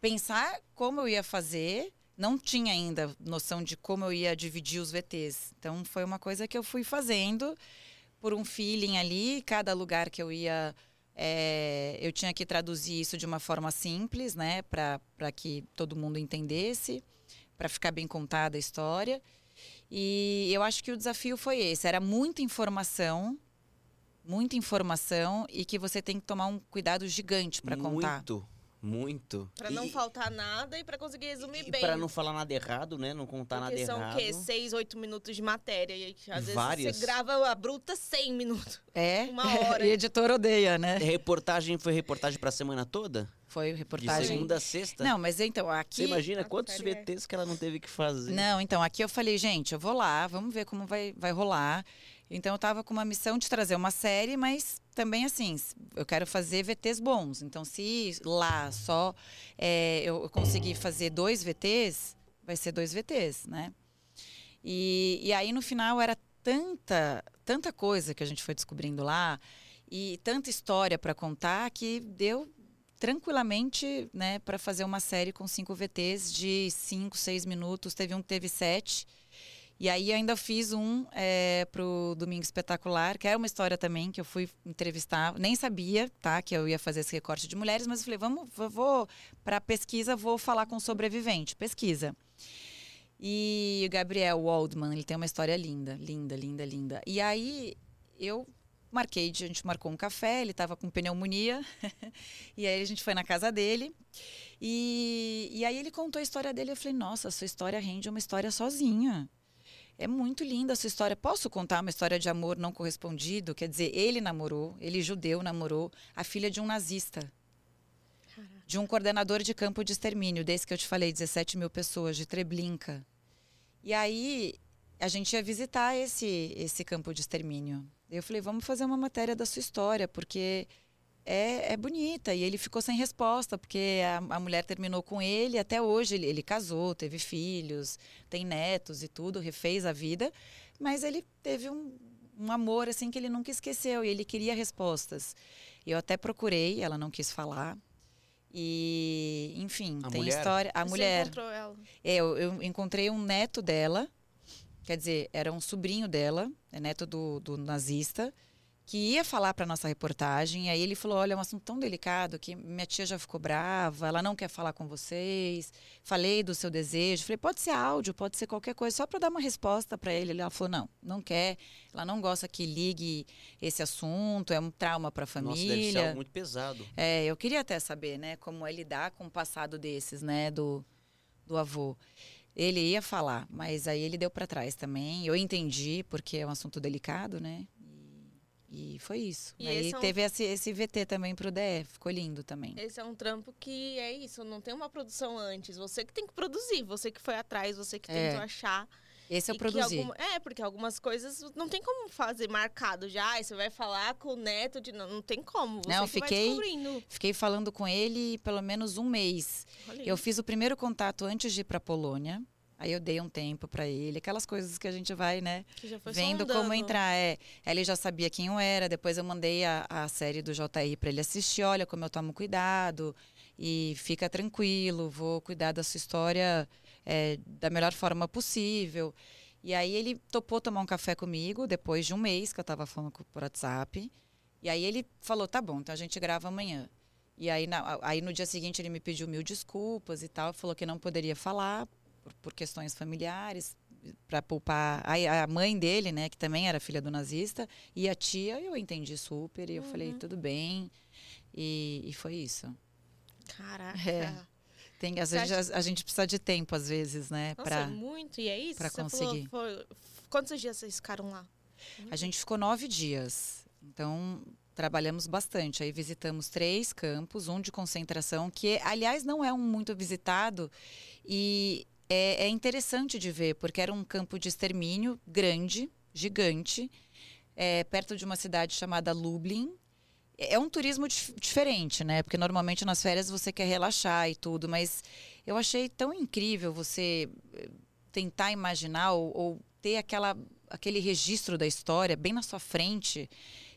pensar como eu ia fazer, não tinha ainda noção de como eu ia dividir os VTs. Então foi uma coisa que eu fui fazendo por um feeling ali, cada lugar que eu ia. é, eu tinha que traduzir isso de uma forma simples, né, para que todo mundo entendesse, para ficar bem contada a história. E eu acho que o desafio foi esse: era muita informação, muita informação, e que você tem que tomar um cuidado gigante para contar. Muito, muito. Pra não E- faltar nada e pra conseguir resumir E bem. pra não falar nada errado, né? Não contar Porque nada são errado. o quê? Seis, oito minutos de matéria. E às vezes Várias. você grava a bruta 100 minutos. É, <laughs> Uma hora. <laughs> e editor odeia, né? Reportagem foi reportagem pra semana toda? Foi De reportagem. segunda a sexta? Não, mas então, aqui. Você imagina quantos é. VTs que ela não teve que fazer? Não, então, aqui eu falei, gente, eu vou lá, vamos ver como vai, vai rolar. Então, eu tava com uma missão de trazer uma série, mas também, assim, eu quero fazer VTs bons. Então, se lá só é, eu eu conseguir fazer dois VTs, vai ser dois VTs, né? E, e aí, no final, era tanta, tanta coisa que a gente foi descobrindo lá e tanta história para contar que deu tranquilamente né, para fazer uma série com cinco VTs de cinco, seis minutos. Teve um que teve sete. E aí ainda fiz um é, pro Domingo Espetacular, que era uma história também que eu fui entrevistar. Nem sabia, tá, que eu ia fazer esse recorte de mulheres, mas eu falei, vamos, vou, para pesquisa, vou falar com sobrevivente. Pesquisa. E o Gabriel Waldman, ele tem uma história linda, linda, linda, linda. E aí eu marquei, a gente marcou um café, ele estava com pneumonia, <laughs> e aí a gente foi na casa dele. E, e aí ele contou a história dele, eu falei, nossa, sua história rende uma história sozinha. É muito linda a sua história. Posso contar uma história de amor não correspondido? Quer dizer, ele namorou, ele judeu namorou a filha de um nazista, de um coordenador de campo de extermínio, desse que eu te falei, 17 mil pessoas, de Treblinka. E aí a gente ia visitar esse, esse campo de extermínio. Eu falei, vamos fazer uma matéria da sua história, porque é, é bonita. E ele ficou sem resposta, porque a, a mulher terminou com ele. Até hoje ele, ele casou, teve filhos, tem netos e tudo, refez a vida. Mas ele teve um, um amor assim que ele nunca esqueceu e ele queria respostas. Eu até procurei, ela não quis falar. E, enfim, A tem mulher? história. A Você mulher. encontrou ela. É, eu, eu encontrei um neto dela, quer dizer, era um sobrinho dela, é neto do, do nazista, que ia falar para nossa reportagem. E aí ele falou: Olha, é um assunto tão delicado que minha tia já ficou brava, ela não quer falar com vocês. Falei do seu desejo. Falei: Pode ser áudio, pode ser qualquer coisa, só para dar uma resposta para ele. Ela falou: Não, não quer. Ela não gosta que ligue esse assunto, é um trauma para a Nossa, deve ser família. algo muito pesado. É, eu queria até saber, né, como é lidar com o passado desses, né, do, do avô. Ele ia falar, mas aí ele deu para trás também. Eu entendi, porque é um assunto delicado, né? E, foi isso. E aí é um- teve esse, esse VT também pro DF, ficou lindo também. Esse é um trampo que é isso, não tem uma produção antes. Você que tem que produzir, você que foi atrás, você que É. tentou achar. Esse eu produzi. alguma- É, porque algumas coisas não tem como fazer marcado já. Aí você vai falar com o neto de. Não, não tem como. Você Não, fiquei- descobrindo. Fiquei falando com ele pelo menos um mês. Olha Eu isso. fiz o primeiro contato antes de ir para Polônia. Aí eu dei um tempo para ele, aquelas coisas que a gente vai, né, Que já foi vendo sondando. como entrar. É, ele já sabia quem eu era. Depois eu mandei a, a série do JI para ele assistir. Olha como eu tomo cuidado e fica tranquilo. Vou cuidar da sua história é, da melhor forma possível. E aí ele topou tomar um café comigo depois de um mês que eu estava falando por WhatsApp. E aí ele falou, tá bom, então a gente grava amanhã. E aí, na- aí no dia seguinte ele me pediu mil desculpas e tal, falou que não poderia falar por, por questões familiares, para poupar a, a mãe dele, né, que também era filha do nazista, e a tia, eu entendi super, e eu falei, Uhum. tudo bem, e, e foi isso. Caraca. É. Tem, às Você vezes a, a gente precisa de tempo, às vezes, né, Nossa, pra... é muito. E é isso? pra Você conseguir. Falou, foi- Quantos dias vocês ficaram lá? A gente ficou nove dias. Então, trabalhamos bastante. Aí visitamos três campos, um de concentração, que, aliás, não é um muito visitado. E é, é interessante de ver, porque era um campo de extermínio grande, gigante, é, perto de uma cidade chamada Lublin. É um turismo dif- diferente, né? Porque normalmente nas férias você quer relaxar e tudo, mas eu achei tão incrível você eh, tentar imaginar ou, ou ter aquela, aquele registro da história bem na sua frente,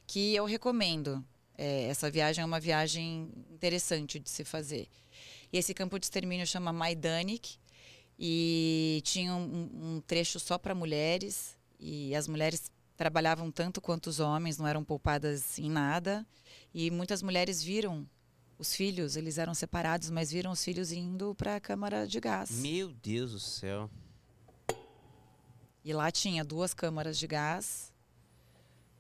que eu recomendo. É, essa viagem é uma viagem interessante de se fazer. E esse campo de extermínio chama Majdanek e tinha um, um trecho só para mulheres e as mulheres trabalhavam tanto quanto os homens, não eram poupadas em nada. E muitas mulheres viram os filhos, eles eram separados, mas viram os filhos indo para a câmara de gás. Meu Deus do céu. E lá tinha duas câmaras de gás.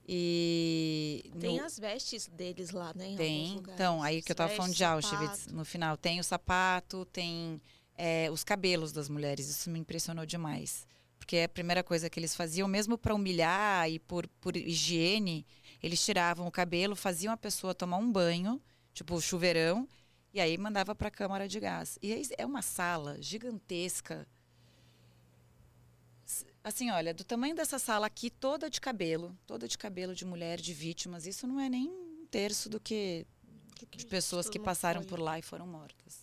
E Tem no- as vestes deles lá, né? tem. Então, aí que eu tava falando de Auschwitz sapato. no final, tem o sapato, tem é, os cabelos das mulheres. Isso me impressionou demais. Porque é a primeira coisa que eles faziam, mesmo para humilhar e por, por higiene, eles tiravam o cabelo, faziam a pessoa tomar um banho, tipo chuveirão, e aí mandava para a câmara de gás. E é uma sala gigantesca. Assim, olha, do tamanho dessa sala aqui, toda de cabelo, toda de cabelo de mulher, de vítimas, isso não é nem um terço do que de pessoas que passaram por lá e foram mortas.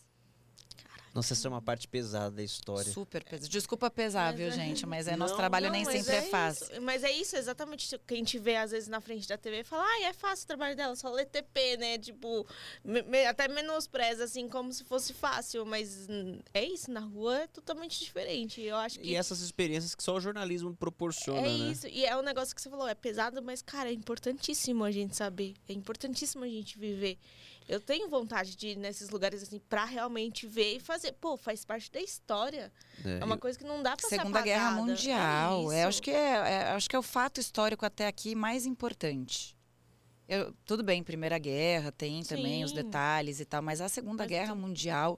Nossa, essa é uma parte pesada da história. Super pesado. Desculpa pesar, Mas viu, é- gente? Mas é nosso Não, trabalho Não, nem sempre é, isso. fácil. Mas é isso, exatamente o que a gente vê às vezes na frente da TV e fala, ah, é fácil o trabalho dela, só lê TP, né? Tipo, me- me- até menospreza, assim, como se fosse fácil. Mas é isso, na rua é totalmente diferente. Eu acho que. E essas experiências que só o jornalismo proporciona, É né? isso, e é um negócio que você falou, é pesado, mas, cara, é importantíssimo a gente saber. É importantíssimo a gente viver. Eu tenho vontade de ir nesses lugares, assim, pra realmente ver e fazer. Pô, faz parte da história. É uma coisa que não dá pra ser Segunda Guerra apagada. Mundial. É É, acho, que é, é- acho que é o fato histórico até aqui mais importante. Eu- tudo bem, Primeira Guerra tem também os Sim. detalhes e tal, mas a Segunda Mas Guerra tu- Mundial,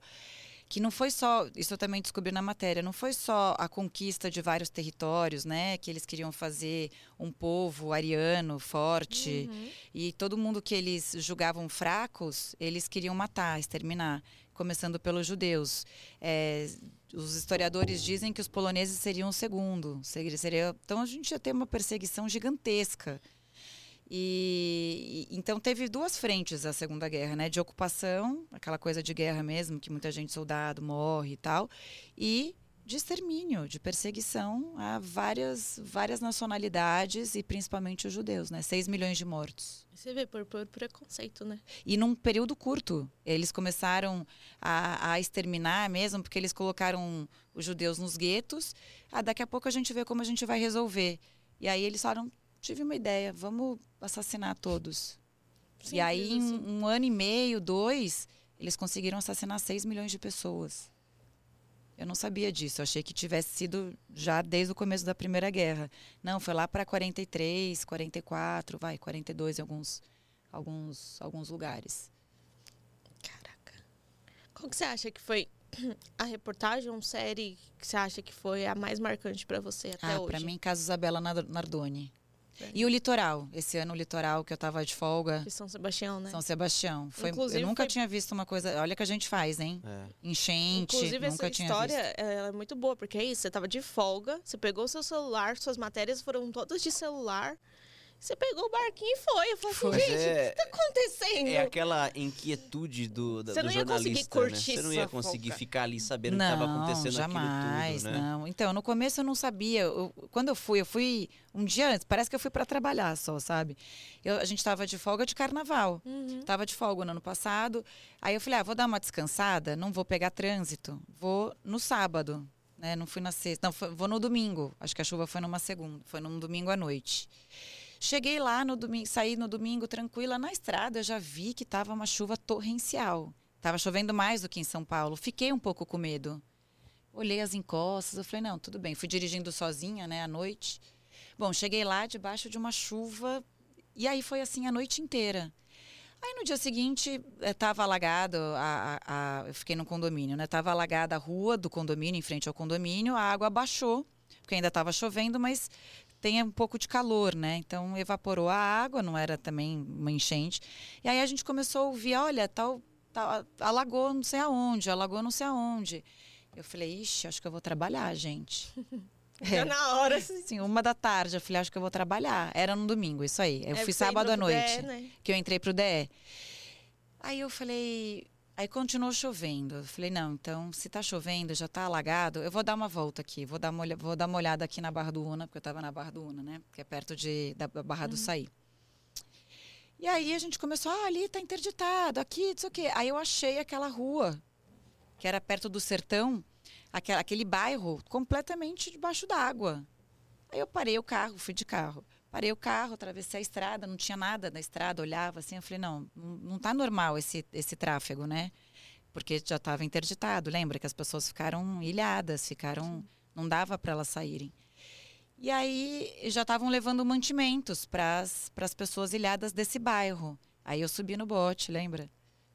que não foi só, isso eu também descobri na matéria, não foi só a conquista de vários territórios, né, que eles queriam fazer um povo ariano forte, Uhum. e todo mundo que eles julgavam fracos, eles queriam matar, exterminar. começando pelos judeus. É, os historiadores dizem que os poloneses seriam o segundo. Seria, então a gente ia ter uma perseguição gigantesca. E, então teve duas frentes a Segunda Guerra, né? De ocupação, aquela coisa de guerra mesmo, que muita gente soldado morre e tal, e de extermínio, de perseguição a várias, várias nacionalidades e principalmente os judeus, né? 6 milhões de mortos. Você vê por, por preconceito, né? E num período curto. Eles começaram a, a exterminar mesmo, porque eles colocaram os judeus nos guetos. Ah, daqui a pouco a gente vê como a gente vai resolver. E aí eles falaram, tive uma ideia, vamos assassinar todos. Simples e aí, em assim. um ano e meio, dois, eles conseguiram assassinar 6 milhões de pessoas. Eu não sabia disso. Eu achei que tivesse sido já desde o começo da Primeira Guerra. Não, foi lá para 43, 44, vai, 42 em alguns, alguns, alguns lugares. Caraca. Qual que você acha que foi <clears throat> a reportagem ou série que você acha que foi a mais marcante para você até ah, hoje? Para mim, Caso Isabela Nardoni. E o litoral, esse ano o litoral que eu tava de folga. Que São Sebastião, né? São Sebastião. Foi, Inclusive, eu nunca foi... tinha visto uma coisa. Olha que a gente faz, hein? É. Enchente. Inclusive, nunca essa tinha história visto. é muito boa, porque é isso, você tava de folga, você pegou o seu celular, suas matérias foram todas de celular. Você pegou o barquinho e foi. Eu falei assim, gente, é, o que tá acontecendo? É aquela inquietude do, da, você do não ia conseguir curtir né? Você não ia conseguir foca. ficar ali sabendo não, o que estava acontecendo jamais, tudo, né? não. Então, no começo eu não sabia. Eu, quando eu fui, eu fui um dia antes. Parece que eu fui para trabalhar só, sabe? Eu, a gente estava de folga de carnaval. Uhum. Tava de folga no ano passado. Aí eu falei, ah, vou dar uma descansada. Não vou pegar trânsito. Vou no sábado. Né? Não fui na sexta. Não, foi, vou no domingo. Acho que a chuva foi numa segunda. Foi num domingo à noite. Cheguei lá no domingo, saí no domingo tranquila na estrada, eu já vi que estava uma chuva torrencial. Tava chovendo mais do que em São Paulo. Fiquei um pouco com medo. Olhei as encostas, eu falei, não, tudo bem. Fui dirigindo sozinha, né, à noite. Bom, cheguei lá debaixo de uma chuva e aí foi assim a noite inteira. Aí no dia seguinte estava eh, alagado, a, a, a, eu fiquei no condomínio, né? Tava alagada a rua do condomínio, em frente ao condomínio, a água baixou, porque ainda estava chovendo, mas tem um pouco de calor, né? Então evaporou a água, não era também uma enchente. E aí a gente começou a ouvir, olha, tal, tal alagou não sei aonde, alagou não sei aonde. Eu falei, ixi, acho que eu vou trabalhar, gente. <laughs> É. na hora. <laughs> Sim, uma da tarde. Eu falei, acho que eu vou trabalhar. Era no domingo, isso aí. Eu é, fui sábado à noite. DE, né? Que eu entrei pro DE. Aí eu falei, Aí continuou chovendo. Eu falei, não, então se tá chovendo, já tá alagado, eu vou dar uma volta aqui, vou dar uma, vou dar uma olhada aqui na Barra do Una, porque eu estava na Barra do Una, né? Que é perto de, da Barra uhum. do Saí. E aí a gente começou, ah, ali tá interditado, aqui, isso aqui. Aí eu achei aquela rua, que era perto do sertão, aquele bairro completamente debaixo d'água. Aí eu parei o carro, fui de carro. Parei o carro, atravessei a estrada, não tinha nada na estrada, olhava assim, eu falei, não, não está normal esse, esse tráfego, né? Porque já estava interditado, lembra que as pessoas ficaram ilhadas, ficaram, não dava para elas saírem. E aí já estavam levando mantimentos para as pessoas ilhadas desse bairro. Aí eu subi no bote, lembra?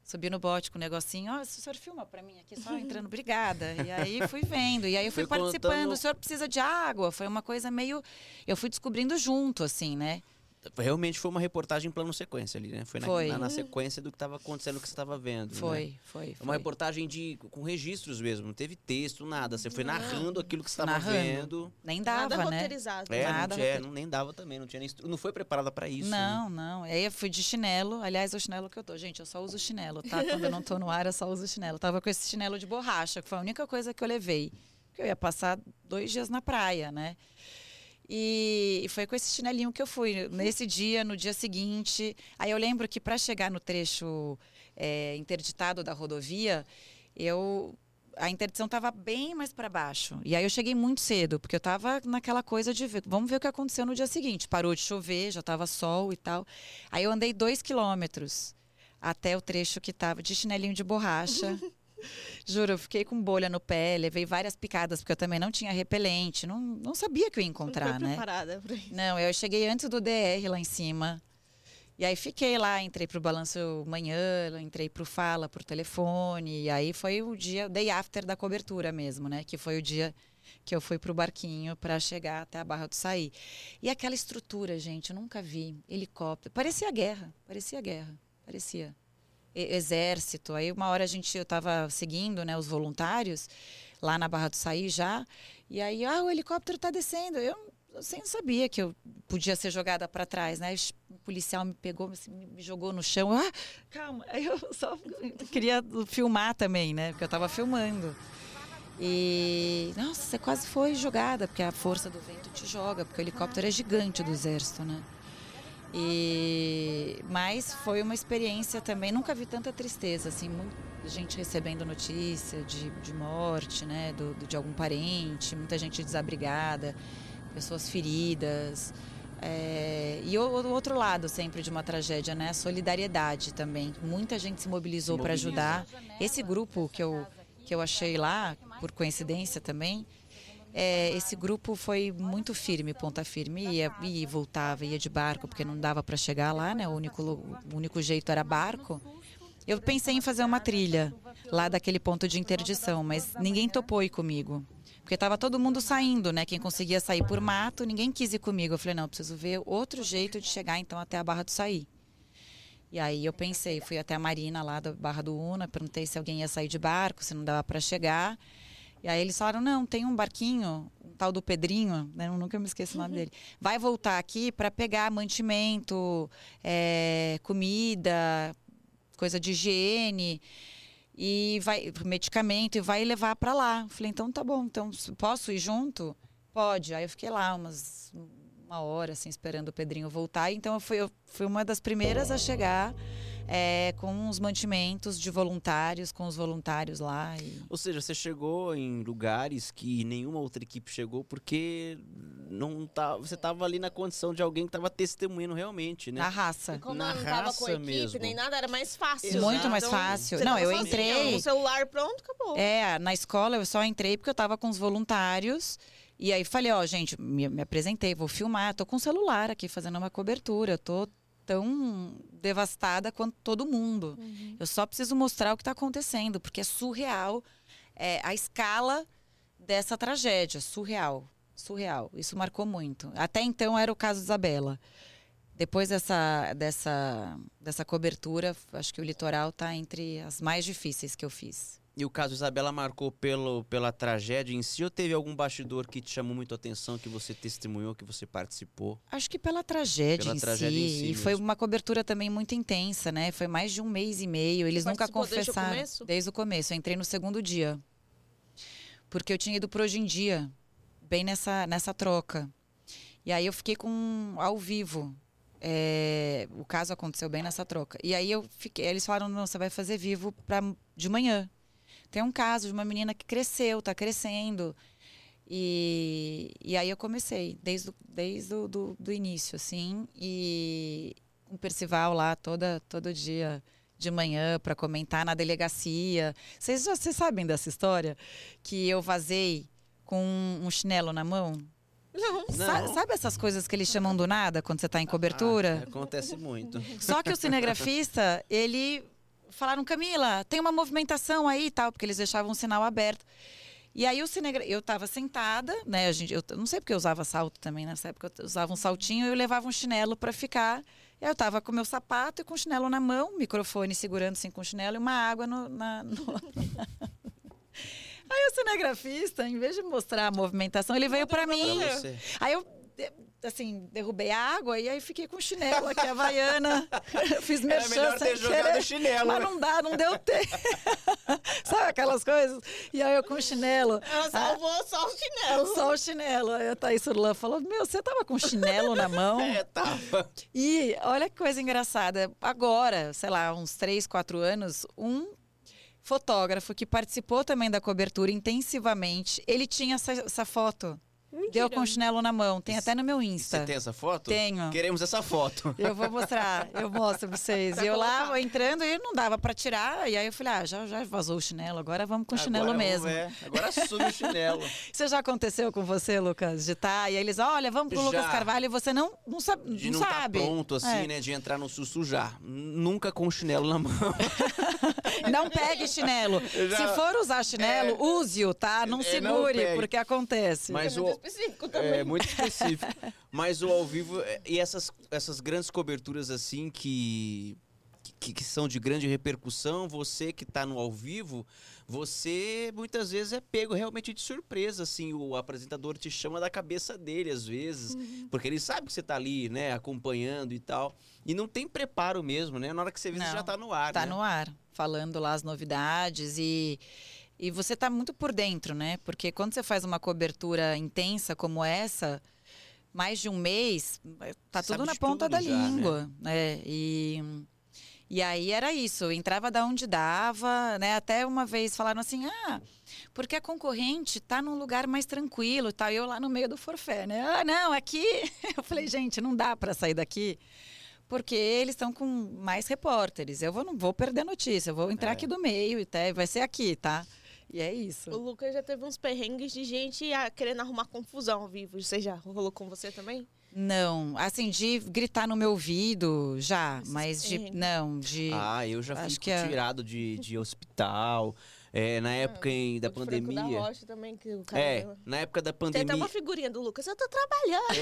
Subi no bote com o um negocinho, ó, oh, o senhor filma para mim aqui, só entrando, <laughs> obrigada. E aí fui vendo, e aí eu fui, fui participando, contando... o senhor precisa de água, foi uma coisa meio, eu fui descobrindo junto, assim, né? Realmente foi uma reportagem em plano sequência ali, né? Foi, foi. Na, na, sequência do que estava acontecendo, que você estava vendo. Foi, né? foi, foi. Uma reportagem de, com registros mesmo, não teve texto, nada. Você foi narrando aquilo que você estava vendo. Nem dava, nada né? roteirizado. É, nada não, tinha, não, nem dava também, não tinha nem, não foi preparada para isso. Não, né? não. Aí eu fui de chinelo, aliás, o chinelo que eu tô. Gente, eu só uso chinelo, tá? Quando eu não tô no ar, eu só uso chinelo. Eu tava com esse chinelo de borracha, que foi a única coisa que eu levei. Porque eu ia passar dois dias na praia, né? E, foi com esse chinelinho que eu fui. Nesse dia, no dia seguinte. Aí eu lembro que para chegar no trecho é, interditado da rodovia, eu a interdição estava bem mais para baixo. E aí eu cheguei muito cedo, porque eu estava naquela coisa de ver, vamos ver o que aconteceu no dia seguinte. Parou de chover, já estava sol e tal. Aí eu andei dois quilômetros até o trecho que estava de chinelinho de borracha. <laughs> Juro, eu fiquei com bolha no pé, levei várias picadas, porque eu também não tinha repelente, não, não sabia que eu ia encontrar, não né? preparada pra isso. Não, eu cheguei antes do DR lá em cima. E aí fiquei lá, entrei pro Balanço Manhã, entrei pro Fala, pro telefone. E aí foi o dia, o day after da cobertura mesmo, né? Que foi o dia que eu fui pro barquinho para chegar até a Barra do Saí. E aquela estrutura, gente, eu nunca vi. Helicóptero. Parecia guerra, parecia guerra, parecia. Exército. Aí uma hora a gente, eu estava seguindo, né, os voluntários lá na Barra do Saí já. E aí, ah, o helicóptero está descendo. Eu sem sabia que eu podia ser jogada para trás, né? O policial me pegou, assim, me jogou no chão. Ah, calma. Eu <laughs> só queria filmar também, né? Porque eu estava filmando. E nossa, você quase foi jogada, porque a força do vento te joga, porque o helicóptero é gigante do exército, né? E mas foi uma experiência também, nunca vi tanta tristeza, assim, muita gente recebendo notícia de, de morte, né, do, de algum parente, muita gente desabrigada, pessoas feridas. É, e o, o outro lado sempre de uma tragédia, né, a solidariedade também. Muita gente se mobilizou para ajudar. Esse grupo que eu que eu achei lá, por coincidência também, é, esse grupo foi muito firme, ponta firme, ia e voltava, ia de barco, porque não dava para chegar lá, né? O único, o único jeito era barco. Eu pensei em fazer uma trilha lá daquele ponto de interdição, mas ninguém topou ir comigo. Porque estava todo mundo saindo, né? Quem conseguia sair por mato, ninguém quis ir comigo. Eu falei, não, preciso ver outro jeito de chegar então até a Barra do Saí. E aí eu pensei, fui até a Marina lá da Barra do Una, perguntei se alguém ia sair de barco, se não dava para chegar. E aí eles falaram, não, tem um barquinho, um tal do Pedrinho, né, eu nunca me esqueço o nome dele, vai voltar aqui para pegar mantimento, é, comida, coisa de higiene e vai medicamento e vai levar para lá. Falei, então tá bom, então posso ir junto? Pode. Aí eu fiquei lá umas uma hora assim esperando o Pedrinho voltar. Então eu fui, eu fui uma das primeiras a chegar é, com os mantimentos de voluntários, com os voluntários lá. E... Ou seja, você chegou em lugares que nenhuma outra equipe chegou porque não tá, você estava ali na condição de alguém que estava testemunhando realmente, né? Na raça. E como Na não tava com raça equipe mesmo. nem nada, era mais fácil. Exato. Muito né? mais Então, fácil. você Não, eu entrei- No celular, pronto, acabou. É, na escola eu só entrei porque eu estava com os voluntários. E aí falei, ó, gente, me, me apresentei, vou filmar, tô com o celular aqui fazendo uma cobertura, eu tô tão devastada quanto todo mundo. Uhum. Eu só preciso mostrar o que está acontecendo, porque é surreal é, a escala dessa tragédia, surreal, surreal. Isso marcou muito. Até então era o caso Isabela. Depois dessa, dessa, dessa cobertura, acho que o litoral está entre as mais difíceis que eu fiz. E o caso Isabela marcou pelo, pela tragédia em si ou teve algum bastidor que te chamou muito a atenção, que você testemunhou, que você participou? Acho que pela tragédia, Pela em, tragédia si, em si E foi mesmo. uma cobertura também muito intensa, né? Foi mais de um mês e meio. Eles Você nunca participou desde o confessaram. começo? Desde o começo. Eu entrei no segundo dia. Porque eu tinha ido pro Hoje em Dia, bem nessa, nessa troca. E aí eu fiquei com ao vivo. É, o caso aconteceu bem nessa troca. E aí eu fiquei. Eles falaram: não, você vai fazer vivo pra, de manhã. Tem um caso de uma menina que cresceu, tá crescendo. E, e aí eu comecei, desde, o- desde o do, do início, assim. E com o Percival lá toda, todo dia de manhã para comentar na delegacia. Vocês, já- vocês sabem dessa história? Que eu vazei com um chinelo na mão? Não. Sa- Não. sabe essas coisas que eles chamam do nada quando você está em cobertura? Ah, acontece muito. Só que o cinegrafista, ele falaram, Camila, tem uma movimentação aí e tal, porque eles deixavam o sinal aberto. E aí o cinegra... eu estava sentada, né? A gente, eu não sei porque eu usava salto também nessa época, eu usava um saltinho e eu levava um chinelo para ficar. E aí eu estava com meu sapato e com o chinelo na mão, microfone segurando assim com o chinelo e uma água no, na, <laughs> no- Aí o cinegrafista, em vez de mostrar a movimentação, ele veio para mim. Aí eu, assim, derrubei a água e aí fiquei com chinelo aqui, a havaiana. <laughs> Fiz minha Era melhor ter jogado o chinelo. Mas né? não dá, não deu tempo. <laughs> Sabe aquelas coisas? E aí eu com o chinelo. Ela salvou só o chinelo. Só o chinelo. Aí a Thaís Urlan falou: Meu, você tava com chinelo na mão? <laughs> É, tava. E olha que coisa engraçada. Agora, sei lá, uns três, quatro anos, um fotógrafo que participou também da cobertura intensivamente, ele tinha essa, essa foto. Deu com o chinelo na mão. Tem até no meu Insta. Você tem essa foto? Tenho. Queremos essa foto. <laughs> Eu vou mostrar, eu mostro pra vocês. E eu lá entrando e não dava pra tirar. E aí eu falei, ah, já, já vazou o chinelo, agora vamos com o chinelo Agora mesmo. é, agora assume o chinelo. <laughs> Isso já aconteceu com você, Lucas? De tá, e aí eles, olha, vamos pro Já. Lucas Carvalho e você não, não, sabe, De não não, tá sabe. pronto, assim, É. né? De entrar no susto já. Nunca com o chinelo na mão. <laughs> Não pegue chinelo. Já- Se for usar chinelo, use-o, tá? Não É, não segure, pegue. porque acontece. Mas é o, específico também. É muito específico. Mas o ao vivo é- e essas, essas grandes coberturas assim que, que que, são de grande repercussão, você que está no ao vivo, você muitas vezes é pego realmente de surpresa, assim, o apresentador te chama da cabeça dele às vezes, Uhum. porque ele sabe que você tá ali, né, acompanhando e tal, e não tem preparo mesmo, né? Na hora que você vê, você já tá no ar, Tá né? no ar, falando lá as novidades e, e você tá muito por dentro, né? Porque quando você faz uma cobertura intensa como essa, mais de um mês, tá tudo na ponta tudo da já, né? língua. né? E, e aí era isso, entrava da onde dava, né? Até uma vez falaram assim, ah, porque a concorrente tá num lugar mais tranquilo, tá? Eu lá no meio do forfé, né? Ah, não, aqui. <laughs> Eu falei, gente, não dá para sair daqui. Porque eles estão com mais repórteres. Eu vou, não vou perder notícia, eu vou entrar É. aqui do meio e tá, vai ser aqui, tá? E é isso. O Lucas já teve uns perrengues de gente querendo arrumar confusão ao vivo. Você já rolou com você também? Não, assim, de gritar no meu ouvido, já, Esses mas de. Não, de. Ah, eu já Acho fui que é- tirado de, de hospital, é, na época em- da pandemia. Da Rocha também, que o cara É, na época da Tem até pandemia. uma figurinha do Lucas. Eu tô trabalhando.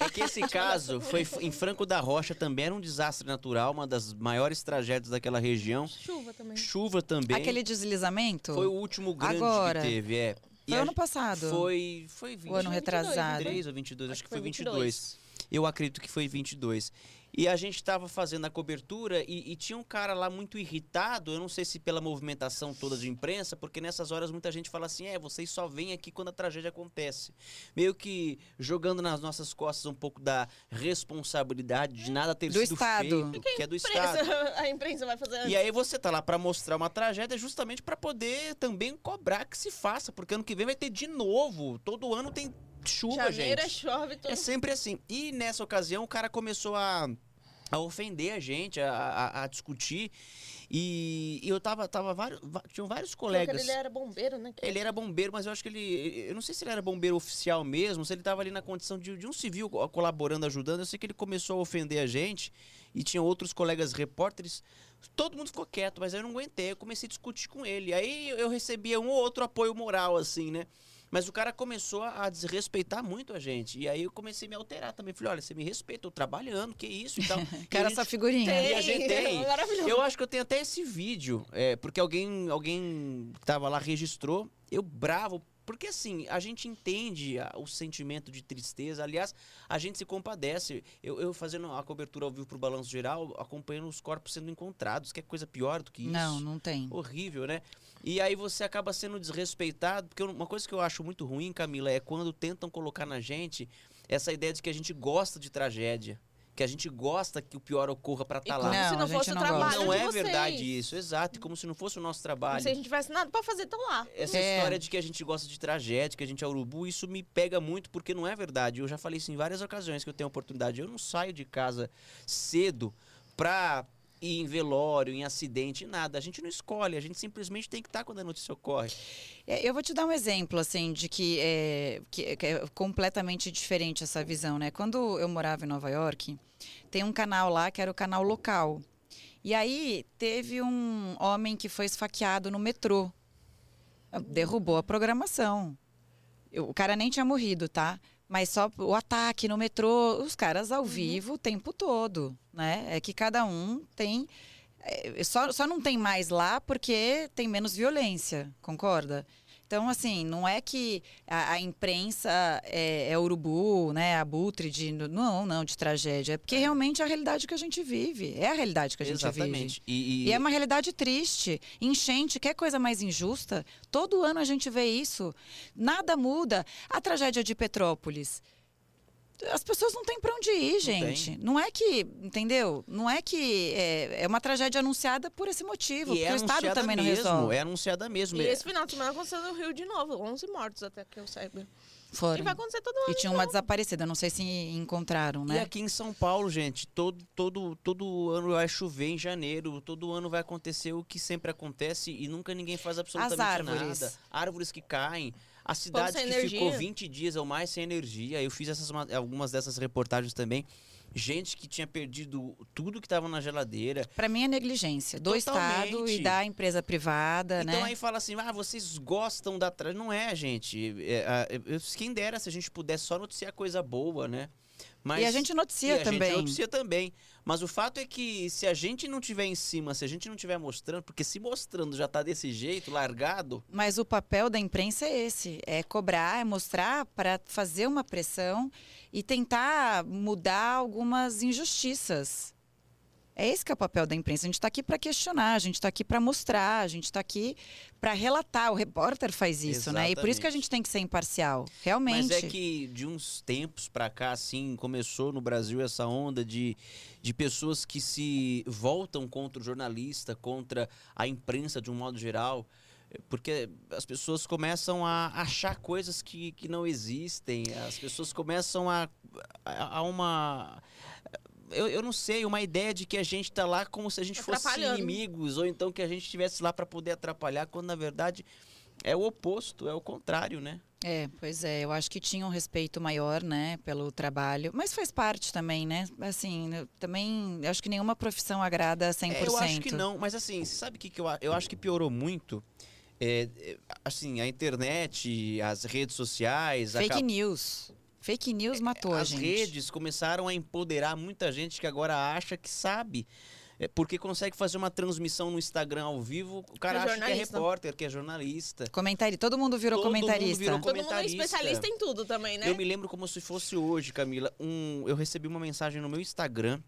É, é que esse caso foi em Franco da Rocha também era um desastre natural, uma das maiores tragédias daquela região. Chuva também. Chuva também. Aquele deslizamento? Foi o último grande Agora. que teve, é. E Foi ano passado. Foi, foi 20, O ano retrasado. 23 ou 22, acho, que foi 22. Eu acredito que foi 22. E a gente estava fazendo a cobertura e, e tinha um cara lá muito irritado, eu não sei se pela movimentação toda de imprensa, porque nessas horas muita gente fala assim, é, vocês só vêm aqui quando a tragédia acontece. Meio que jogando nas nossas costas um pouco da responsabilidade de nada ter Do sido Estado. feito, que é do Imprensa- Estado. <laughs> a imprensa vai fazer. E aí você tá lá pra mostrar uma tragédia justamente pra poder também cobrar que se faça, porque ano que vem vai ter de novo. Todo ano tem chuva, Janeiro gente. chove. Todo... É sempre assim. E nessa ocasião o cara começou a, a ofender a gente, a, a- a discutir. E, e eu tava, tava vários, tinham vários colegas. Ele era bombeiro, né? Ele era bombeiro, mas eu acho que ele. Eu não sei se ele era bombeiro oficial mesmo, se ele estava ali na condição de, de um civil co- colaborando, ajudando. Eu sei que ele começou a ofender a gente e tinha outros colegas repórteres. Todo mundo ficou quieto, mas eu não aguentei. Eu comecei a discutir com ele. Aí eu recebia um ou outro apoio moral, assim, né? Mas o cara começou a desrespeitar muito a gente. E aí eu comecei a me alterar também. Falei, olha, você me respeita, eu tô trabalhando, que isso e tal. A Quero gente- essa figurinha. E a <laughs> gente tem. Maravilhoso. eu acho que eu tenho até esse vídeo, é, porque alguém, alguém que tava lá registrou, eu bravo, porque assim, a gente entende o sentimento de tristeza, aliás, a gente se compadece. Eu, eu fazendo a cobertura ao vivo pro Balanço Geral, acompanhando os corpos sendo encontrados, que é coisa pior do que isso. Não, não tem. Horrível, né? E aí você acaba sendo desrespeitado, porque uma coisa que eu acho muito ruim, Camila, é quando tentam colocar na gente essa ideia de que a gente gosta de tragédia. Que a gente gosta que o pior ocorra pra E estar como lá. Não, se a não gente fosse o não trabalho gosta. Não de é vocês. verdade isso, exato. Como se não fosse o nosso Como trabalho. se a gente tivesse nada pra fazer, tão lá. Essa É. história de que a gente gosta de tragédia, que a gente é urubu, isso me pega muito porque não é verdade. Eu já falei isso em várias ocasiões que eu tenho a oportunidade. Eu não saio de casa cedo pra ir em velório, em acidente, nada. A gente não escolhe, a gente simplesmente tem que estar quando a notícia ocorre. É, Eu vou te dar um exemplo, assim, de que é, que, que é completamente diferente essa visão, né? Quando eu morava em Nova York, tem um canal lá que era o canal local. E aí teve um homem que foi esfaqueado no metrô. Derrubou a programação. O cara nem tinha morrido, tá? Mas só o ataque no metrô, os caras ao vivo o tempo todo, né? É que cada um tem é, só, só não tem mais lá porque tem menos violência, concorda? Então, assim, não é que a, a imprensa é, é urubu, né, abutre de... Não, não, de tragédia. É porque realmente é a realidade que a gente vive. É a realidade que a gente vive. Exatamente. E, E é uma realidade triste. Enchente, quer coisa mais injusta? Todo ano a gente vê isso. Nada muda. A tragédia de Petrópolis. As pessoas não têm para onde ir, gente. Não, é que, entendeu? Não é que é, é uma tragédia anunciada por esse motivo, e porque é o Estado anunciada também não mesmo, resolve. é anunciada mesmo. E É- esse final de semana aconteceu no Rio de novo. 11 mortos até que eu saiba. E Foram. vai acontecer todo ano. E tinha uma desaparecida, não sei se encontraram, E né? aqui em São Paulo, gente, todo, todo, todo ano vai chover em janeiro, todo ano vai acontecer o que sempre acontece e nunca ninguém faz absolutamente árvores. nada. Árvores que caem. A cidade sem que energia. ficou 20 dias ou mais sem energia. Eu fiz essas, ma- algumas dessas reportagens também. Gente que tinha perdido tudo que estava na geladeira. Para mim é negligência do Estado e da empresa privada, Então né? aí fala assim, ah, vocês gostam da. Não é, gente. É, eu- quem dera se a gente pudesse só noticiar coisa boa, né? Mas, e a gente noticia e a também. gente noticia também. Mas o fato é que se a gente não tiver em cima, se a gente não tiver mostrando, porque se mostrando já tá desse jeito, largado, Mas o papel da imprensa é esse: é cobrar, é mostrar para fazer uma pressão e tentar mudar algumas injustiças. É esse que é o papel da imprensa. A gente está aqui para questionar, a gente está aqui para mostrar, a gente está aqui para relatar. O repórter faz isso, né? E por isso que a Exatamente. gente tem que ser imparcial. Realmente. Mas é que de uns tempos pra cá, assim, começou no Brasil essa onda de, de pessoas que se voltam contra o jornalista, contra a imprensa de um modo geral. Porque as pessoas começam a achar coisas que, que não existem, as pessoas começam a, a, a uma. Eu, eu não sei, uma ideia de que a gente tá lá como se a gente fosse inimigos, ou então que a gente estivesse lá pra poder atrapalhar, quando na verdade é o oposto, é o contrário, né? É, pois é, eu acho que tinha um respeito maior, né, pelo trabalho, mas faz parte também, né? Assim, eu também acho que nenhuma profissão agrada 100%. É, eu acho que não, mas assim, você sabe o que, que eu, eu acho que piorou muito? É, é, assim, a internet, as redes sociais, Fake ca- news. Fake news matou a as gente. redes começaram a empoderar muita gente que agora acha que sabe. É, porque consegue fazer uma transmissão no Instagram ao vivo, o cara É acha que é repórter, que é jornalista. Comentarista, todo mundo virou Todo mundo comentarista. virou Todo mundo é especialista em tudo também, né? Eu me lembro como se fosse hoje, Camila. Um, eu recebi uma mensagem no meu Instagram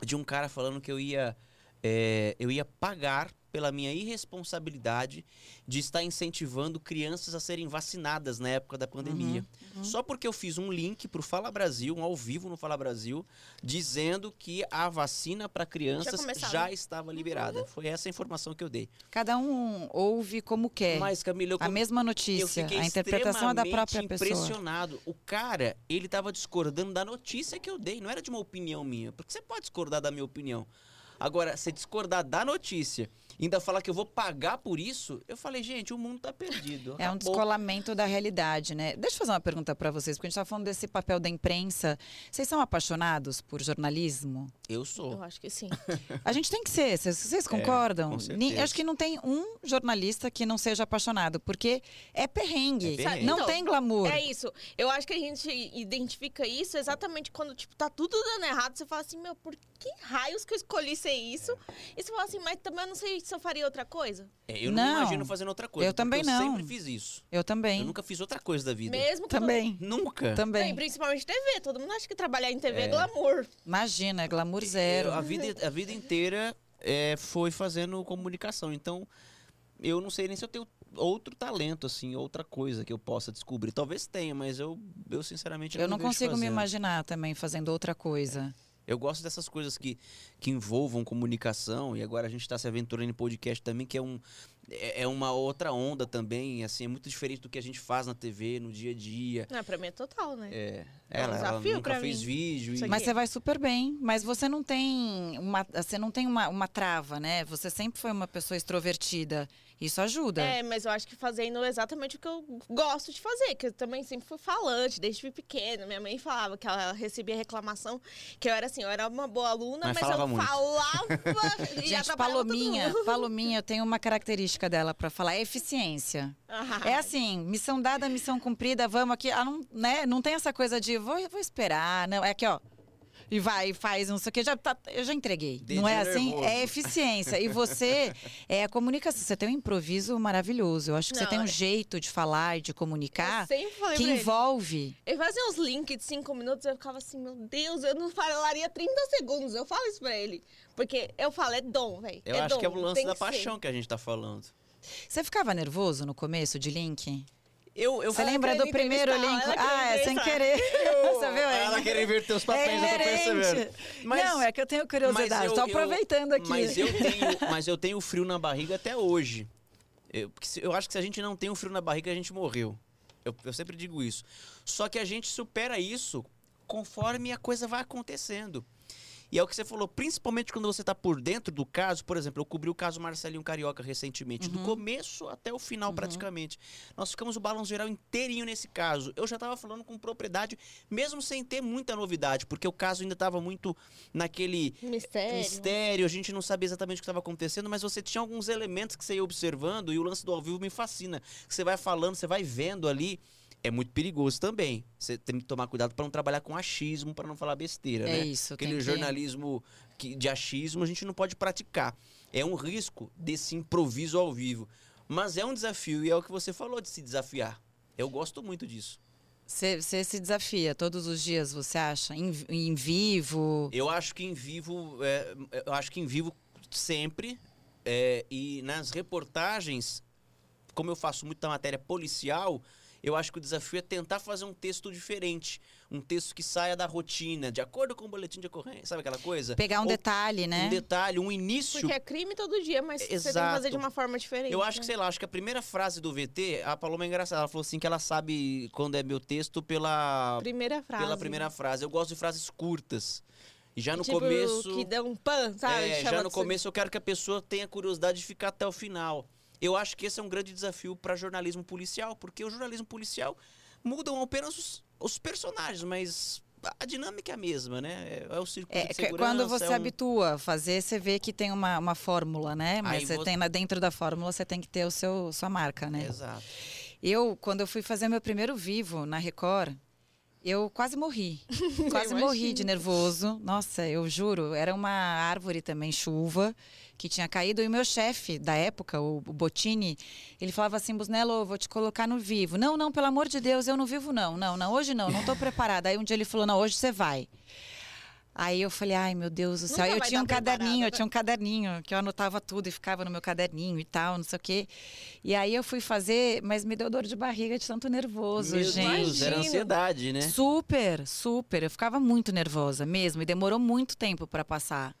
de um cara falando que eu ia, é, eu ia pagar pela minha irresponsabilidade de estar incentivando crianças a serem vacinadas na época da pandemia. uhum. Só porque eu fiz um link pro Fala Brasil, um ao vivo no Fala Brasil, dizendo que a vacina para crianças já estava liberada. Foi essa a informação que eu dei. Cada um ouve como quer. Mas, Camila, eu a mesma notícia. A interpretação é da própria extremamente pessoa. impressionado. O cara, ele tava discordando da notícia que eu dei, não era de uma opinião minha. Porque você pode discordar da minha opinião. Agora, você discordar da notícia ainda falar que eu vou pagar por isso, eu falei, gente, o mundo tá perdido. É um descolamento da realidade, né? Deixa eu fazer uma pergunta para vocês, porque a gente está falando desse papel da imprensa. Vocês são apaixonados por jornalismo? Eu sou. Eu acho que sim. <laughs> A gente tem que ser, vocês, vocês concordam? É, acho que não tem um jornalista que não seja apaixonado, porque é perrengue, É perrengue. não Então, tem glamour. É isso. Eu acho que a gente identifica isso exatamente quando, tipo, tá tudo dando errado. Você fala assim, meu, por que raios que eu escolhi ser isso? E você fala assim, mas também eu não sei se eu faria outra coisa. É, eu não, Não. me imagino fazendo outra coisa. Eu também porque não. Eu sempre fiz isso. Eu também. Eu nunca fiz outra coisa da vida. Mesmo Também. Nunca. Não, Também. principalmente TV. Todo mundo acha que trabalhar em TV é, É. glamour. Imagina, é glamour zero. Eu- a, vida, a vida inteira é, foi fazendo comunicação. Então, eu não sei nem se eu tenho outro talento, assim, outra coisa que eu possa descobrir. Talvez tenha, mas eu, eu sinceramente Eu não vejo consigo me imaginar também fazendo outra coisa. Eu gosto dessas coisas que, que envolvam comunicação, e agora a gente está se aventurando em podcast também, que é, um, é é uma outra onda também, assim, é muito diferente do que a gente faz na TV, no dia a dia. Não, pra mim é total, né? É, É um ela, ela desafio nunca pra fez mim. vídeo. E... Mas você vai super bem, mas você não tem uma, você não tem uma, uma trava, né? Você sempre foi uma pessoa extrovertida. Isso ajuda. É, mas eu acho que fazendo exatamente o que eu gosto de fazer, que eu também sempre fui falante, desde pequena. Minha mãe falava que ela recebia reclamação, que eu era assim, eu era uma boa aluna, Mas mas, falava eu muito. falava <laughs> e Gente, Palominha, mundo. Palominha tem uma característica dela pra falar, é eficiência. Ah, É assim, missão dada, missão cumprida, vamos aqui. Ah, não, né? não tem essa coisa de vou, vou esperar, não. É aqui, ó. E vai, e faz, não sei o que. Já tá, eu já entreguei. Dedinho não é assim? nervoso. É eficiência. E você <laughs> é a comunicação. Você tem um improviso maravilhoso. Eu acho que você Não, tem um é- jeito de falar e de eu comunicar sempre falei que ele. envolve. Ele fazia uns links de cinco minutos, eu ficava assim, meu Deus, eu não falaria 30 segundos. Eu falo isso pra ele. Porque eu falo, é dom, velho. Eu é acho dom, que é o lance tem da que ser. paixão que a gente tá falando. Você ficava nervoso no começo de link? Eu, eu Você lembra do primeiro link? Ah, é sem querer. <laughs> <laughs> Você viu? É Ela quer inverter os papéis, é eu tô percebendo. Mas- não, é que eu tenho curiosidade. mas eu- Estou aproveitando aqui. Mas eu tenho, <laughs> mas eu tenho frio na barriga até hoje. Eu, porque se- eu acho que se a gente não tem um frio na barriga, a gente morreu. Eu, eu sempre digo isso. Só que a gente supera isso conforme a coisa vai acontecendo. E é o que você falou, principalmente quando você está por dentro do caso. Por exemplo, eu cobri o caso Marcelinho Carioca recentemente, do começo até o final, praticamente. Nós ficamos o balanço geral inteirinho nesse caso. Eu já estava falando com propriedade, mesmo sem ter muita novidade, porque o caso ainda estava muito naquele Mistério. mistério, a gente não sabia exatamente o que estava acontecendo, mas você tinha alguns elementos que você ia observando e o lance do ao vivo me fascina. Você vai falando, você vai vendo ali é muito perigoso também. Você tem que tomar cuidado para não trabalhar com achismo, para não falar besteira, É né? isso. Aquele que- jornalismo que, de achismo a gente não pode praticar. É um risco desse improviso ao vivo. Mas é um desafio e é o que você falou de se desafiar. Eu gosto muito disso. Você você se desafia todos os dias, você acha? Em, em vivo? Eu acho que em vivo, é, eu acho que em vivo sempre é, e nas reportagens, como eu faço muita matéria policial, eu acho que o desafio é tentar fazer um texto diferente, um texto que saia da rotina, de acordo com o boletim de ocorrência, sabe aquela coisa? Pegar um Ou detalhe, né? Um detalhe, um início. Porque é crime todo dia, mas você tem que Exato. fazer de uma forma diferente. Eu acho que, né? sei lá, acho que a primeira frase do VT, a Paloma é engraçada. Ela falou assim que ela sabe quando é meu texto pela, Primeira frase. pela primeira frase. Eu gosto de frases curtas. E já no tipo, começo. Que dá um pan, sabe? É, já no começo eu quero que a pessoa tenha curiosidade de ficar até o final. Eu acho que esse é um grande desafio para jornalismo policial, porque o jornalismo policial mudam apenas os, os personagens, mas a dinâmica é a mesma, né? É, é o círculo É, de que segurança. quando você é um- habitua a fazer, você vê que tem uma, uma fórmula, né? Mas Aí você vo- tem lá dentro da fórmula, você tem que ter o seu sua marca, né? Exato. Eu, quando eu fui fazer meu primeiro vivo na Record, eu quase morri. <laughs> quase morri de nervoso. Nossa, eu juro, era uma árvore também, chuva, que tinha caído. E o meu chefe da época, o, Botini, ele falava assim: Busnello, vou te colocar no vivo. Não, não, pelo amor de Deus, eu não vivo, não. Não, não, hoje não, não tô preparada. Aí um dia ele falou: não, hoje você vai. Aí eu falei, ai meu Deus do céu. Nunca Aí eu tinha um caderninho, eu preparada, tinha um caderninho que eu anotava tudo e ficava no meu caderninho e tal, não sei o quê. E aí eu fui fazer, mas me deu dor de barriga de tanto nervoso, Meu gente. Deus, era ansiedade, né? Super, super. Eu ficava muito nervosa mesmo. E demorou muito tempo para passar.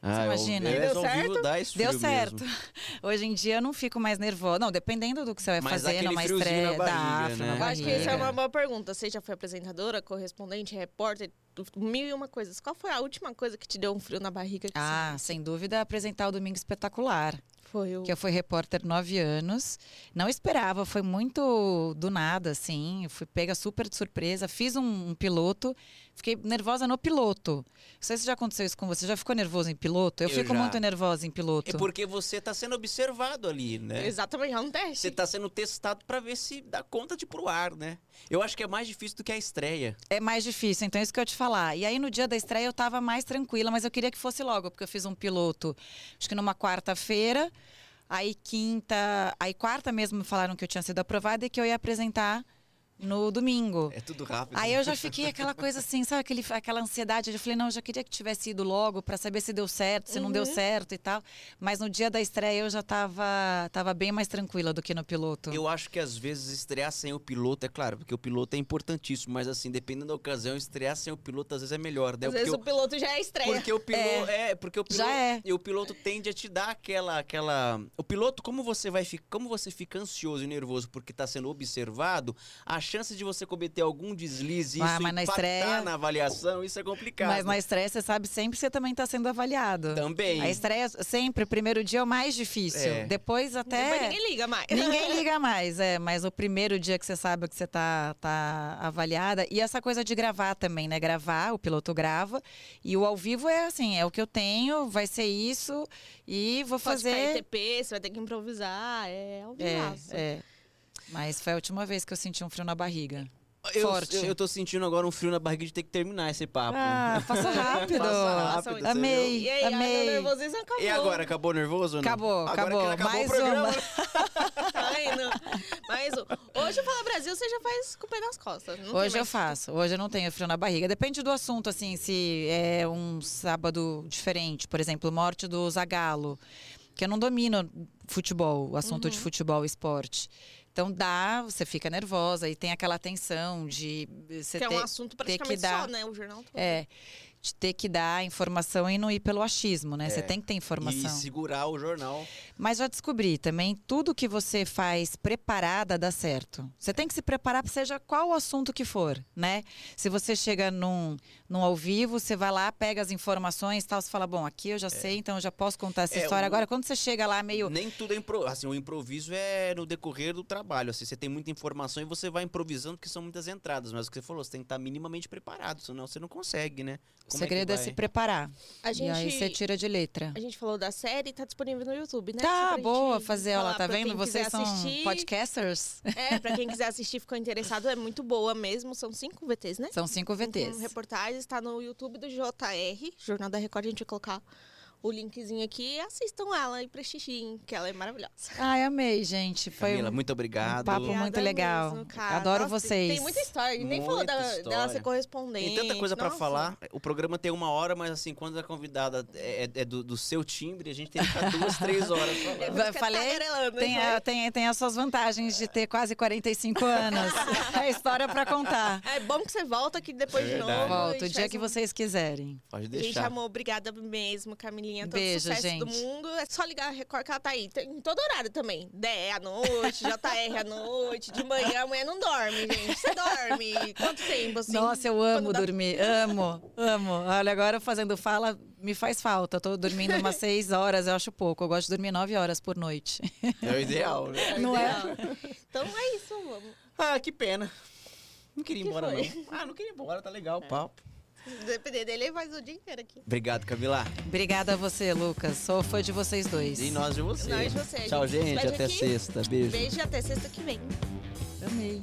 Ah, eu- imagina? eu- E deu certo? dá esse Deu certo. mesmo. <laughs> Hoje em dia eu não fico mais nervosa. Não, dependendo do que você vai Mas fazer numa estreia, barriga, frio né? na Eu acho que essa é uma boa pergunta. Você já foi apresentadora, correspondente, repórter, mil e uma coisas. Qual foi a última coisa que te deu um frio na barriga? que Ah, você- sem dúvida, apresentar o Domingo Espetacular. Foi o... que eu fui repórter nove anos. Não esperava, foi muito do nada, assim. Eu fui pega super de surpresa. Fiz um, um piloto, fiquei nervosa no piloto. Não sei se já aconteceu isso com você. Já ficou nervoso em piloto? Eu, Eu fico já. muito nervosa em piloto. É porque você tá sendo observado ali, né? Exatamente, é um teste. Você tá sendo testado pra ver se dá conta de ir pro ar, né? Eu acho que é mais difícil do que a estreia. É mais difícil, então é isso que eu ia te falar. E aí no dia da estreia eu tava mais tranquila, mas eu queria que fosse logo, porque eu fiz um piloto, acho que numa quarta-feira. Aí quinta, aí quarta mesmo me falaram que eu tinha sido aprovada e que eu ia apresentar no domingo. É tudo rápido. Aí eu já fiquei aquela coisa assim, sabe aquele, aquela ansiedade? Eu falei, não, eu já queria que tivesse ido logo para saber se deu certo, se não deu Uhum. certo e tal. Mas no dia da estreia eu já tava, tava bem mais tranquila do que no piloto. Eu acho que às vezes estrear sem o piloto, é claro, porque o piloto é importantíssimo, mas assim, dependendo da ocasião, estrear sem o piloto às vezes é melhor, né? Às Porque vezes o- o piloto já é estreia. Porque o piloto é, porque o piloto Já é. e o piloto tende a te dar aquela aquela o piloto como você vai ficar, como você fica ansioso e nervoso porque está sendo observado, a chance de você cometer algum deslize e Ah, isso mas na estreia- na avaliação, isso é complicado. Mas na estreia você sabe sempre que você também está sendo avaliado. também. A estreia sempre, o primeiro dia é o mais difícil. É. Depois até. Depois ninguém liga mais. Ninguém <laughs> liga mais, é, mas o primeiro dia que você sabe que você tá, tá avaliada. E essa coisa de gravar também, né? Gravar, o piloto grava. E o ao vivo é assim, é o que eu tenho, vai ser isso. E vou Pode cair fazer. TP, você vai ter que improvisar. É ao É, vivaço. é. Mas foi a última vez que eu senti um frio na barriga. eu, forte. Eu, eu tô sentindo agora um frio na barriga de ter que terminar esse papo. Ah, passa rápido. <laughs> Passa rápido, você Amei, E aí, ah, meu amei. nervosismo acabou. E agora, acabou nervoso ou não? Acabou, Agora acabou. que acabou Mais uma. <laughs> Ai, não. Mas o- hoje o Fala Brasil você já faz com o pé nas costas. não Hoje eu mais- faço. Hoje eu não tenho frio na barriga. Depende do assunto, assim, se é um sábado diferente, por exemplo, morte do Zagalo, que eu não domino futebol, o assunto de futebol e esporte. Então dá, você fica nervosa e tem aquela tensão de você Que é ter, um assunto ter que praticamente dar- só, né? O jornal todo. é, ter que dar informação e não ir pelo achismo, né? Você É. tem que ter E informação. segurar o jornal. Mas já descobri também, tudo que você faz preparada dá certo. Você tem que se preparar para seja qual o assunto que for, né? Se você chega num, num ao vivo, você vai lá, pega as informações e tal, você fala, bom, aqui eu já sei, então eu já posso contar essa É, história. o- Agora, quando você chega lá meio... Nem tudo é improviso. Assim, o improviso é no decorrer do trabalho. Assim, você tem muita informação e você vai improvisando, porque são muitas entradas. Mas o que você falou, você tem que estar minimamente preparado, senão você não consegue, né? Como segredo é, é, se preparar. A E aí você gente, tira de letra. a gente falou da série, tá disponível no YouTube, né? Tá, boa, gente fazer ela, tá vendo? Vocês são assistir. podcasters? É, pra quem quiser assistir, ficou interessado, é muito boa mesmo. São cinco VTs, né? São cinco Cinco VTs. reportagens, tá no YouTube do JR, Jornal da Record, a gente vai colocar o linkzinho aqui e assistam ela e prestigiem, que ela é maravilhosa. Ai, amei, gente. Foi Camila, um muito obrigado. papo Obrigada muito legal. mesmo. Adoro Nossa, vocês. Tem muita história, a gente nem falou Muita da, dela história. ser correspondente. Tem tanta coisa pra Nossa. falar. O programa tem uma hora, mas assim, quando a convidada é, é do, do seu timbre, a gente tem que ficar duas, três horas <laughs> falando. Ficar falei, Tem, a- vai? tem, tem as suas vantagens de ter quase 45 anos. é história pra contar. É bom que você volta aqui depois É de novo. Volto o gente dia que um- vocês quiserem. Pode Gente, deixar. amor, obrigada mesmo, Camilinha. Todo Beijo, sucesso do gente. mundo. É só ligar a Record que ela tá aí. Em todo horário também. DE à noite, <laughs> JR à noite, de manhã. Amanhã não dorme, gente. Você dorme. Quanto tempo, assim? Nossa, eu amo quando dá- dormir. <laughs> Amo, amo. Olha, agora fazendo fala me faz falta. Eu tô dormindo umas <laughs> seis horas, eu acho pouco. Eu gosto de dormir nove horas por noite. É o ideal, né? É Não é? ideal. Então é isso, vamos. Ah, que pena. Não queria ir Que embora, foi? não. Ah, não queria ir embora, tá legal o papo. Depender dele, ele faz o dia inteiro aqui. Obrigado, Camila. Obrigada a você, Lucas. Sou fã de vocês dois. E nós de você. Nós de você. Tchau, gente gente. Até aqui. sexta. Beijo. Beijo e até sexta que vem. Amei.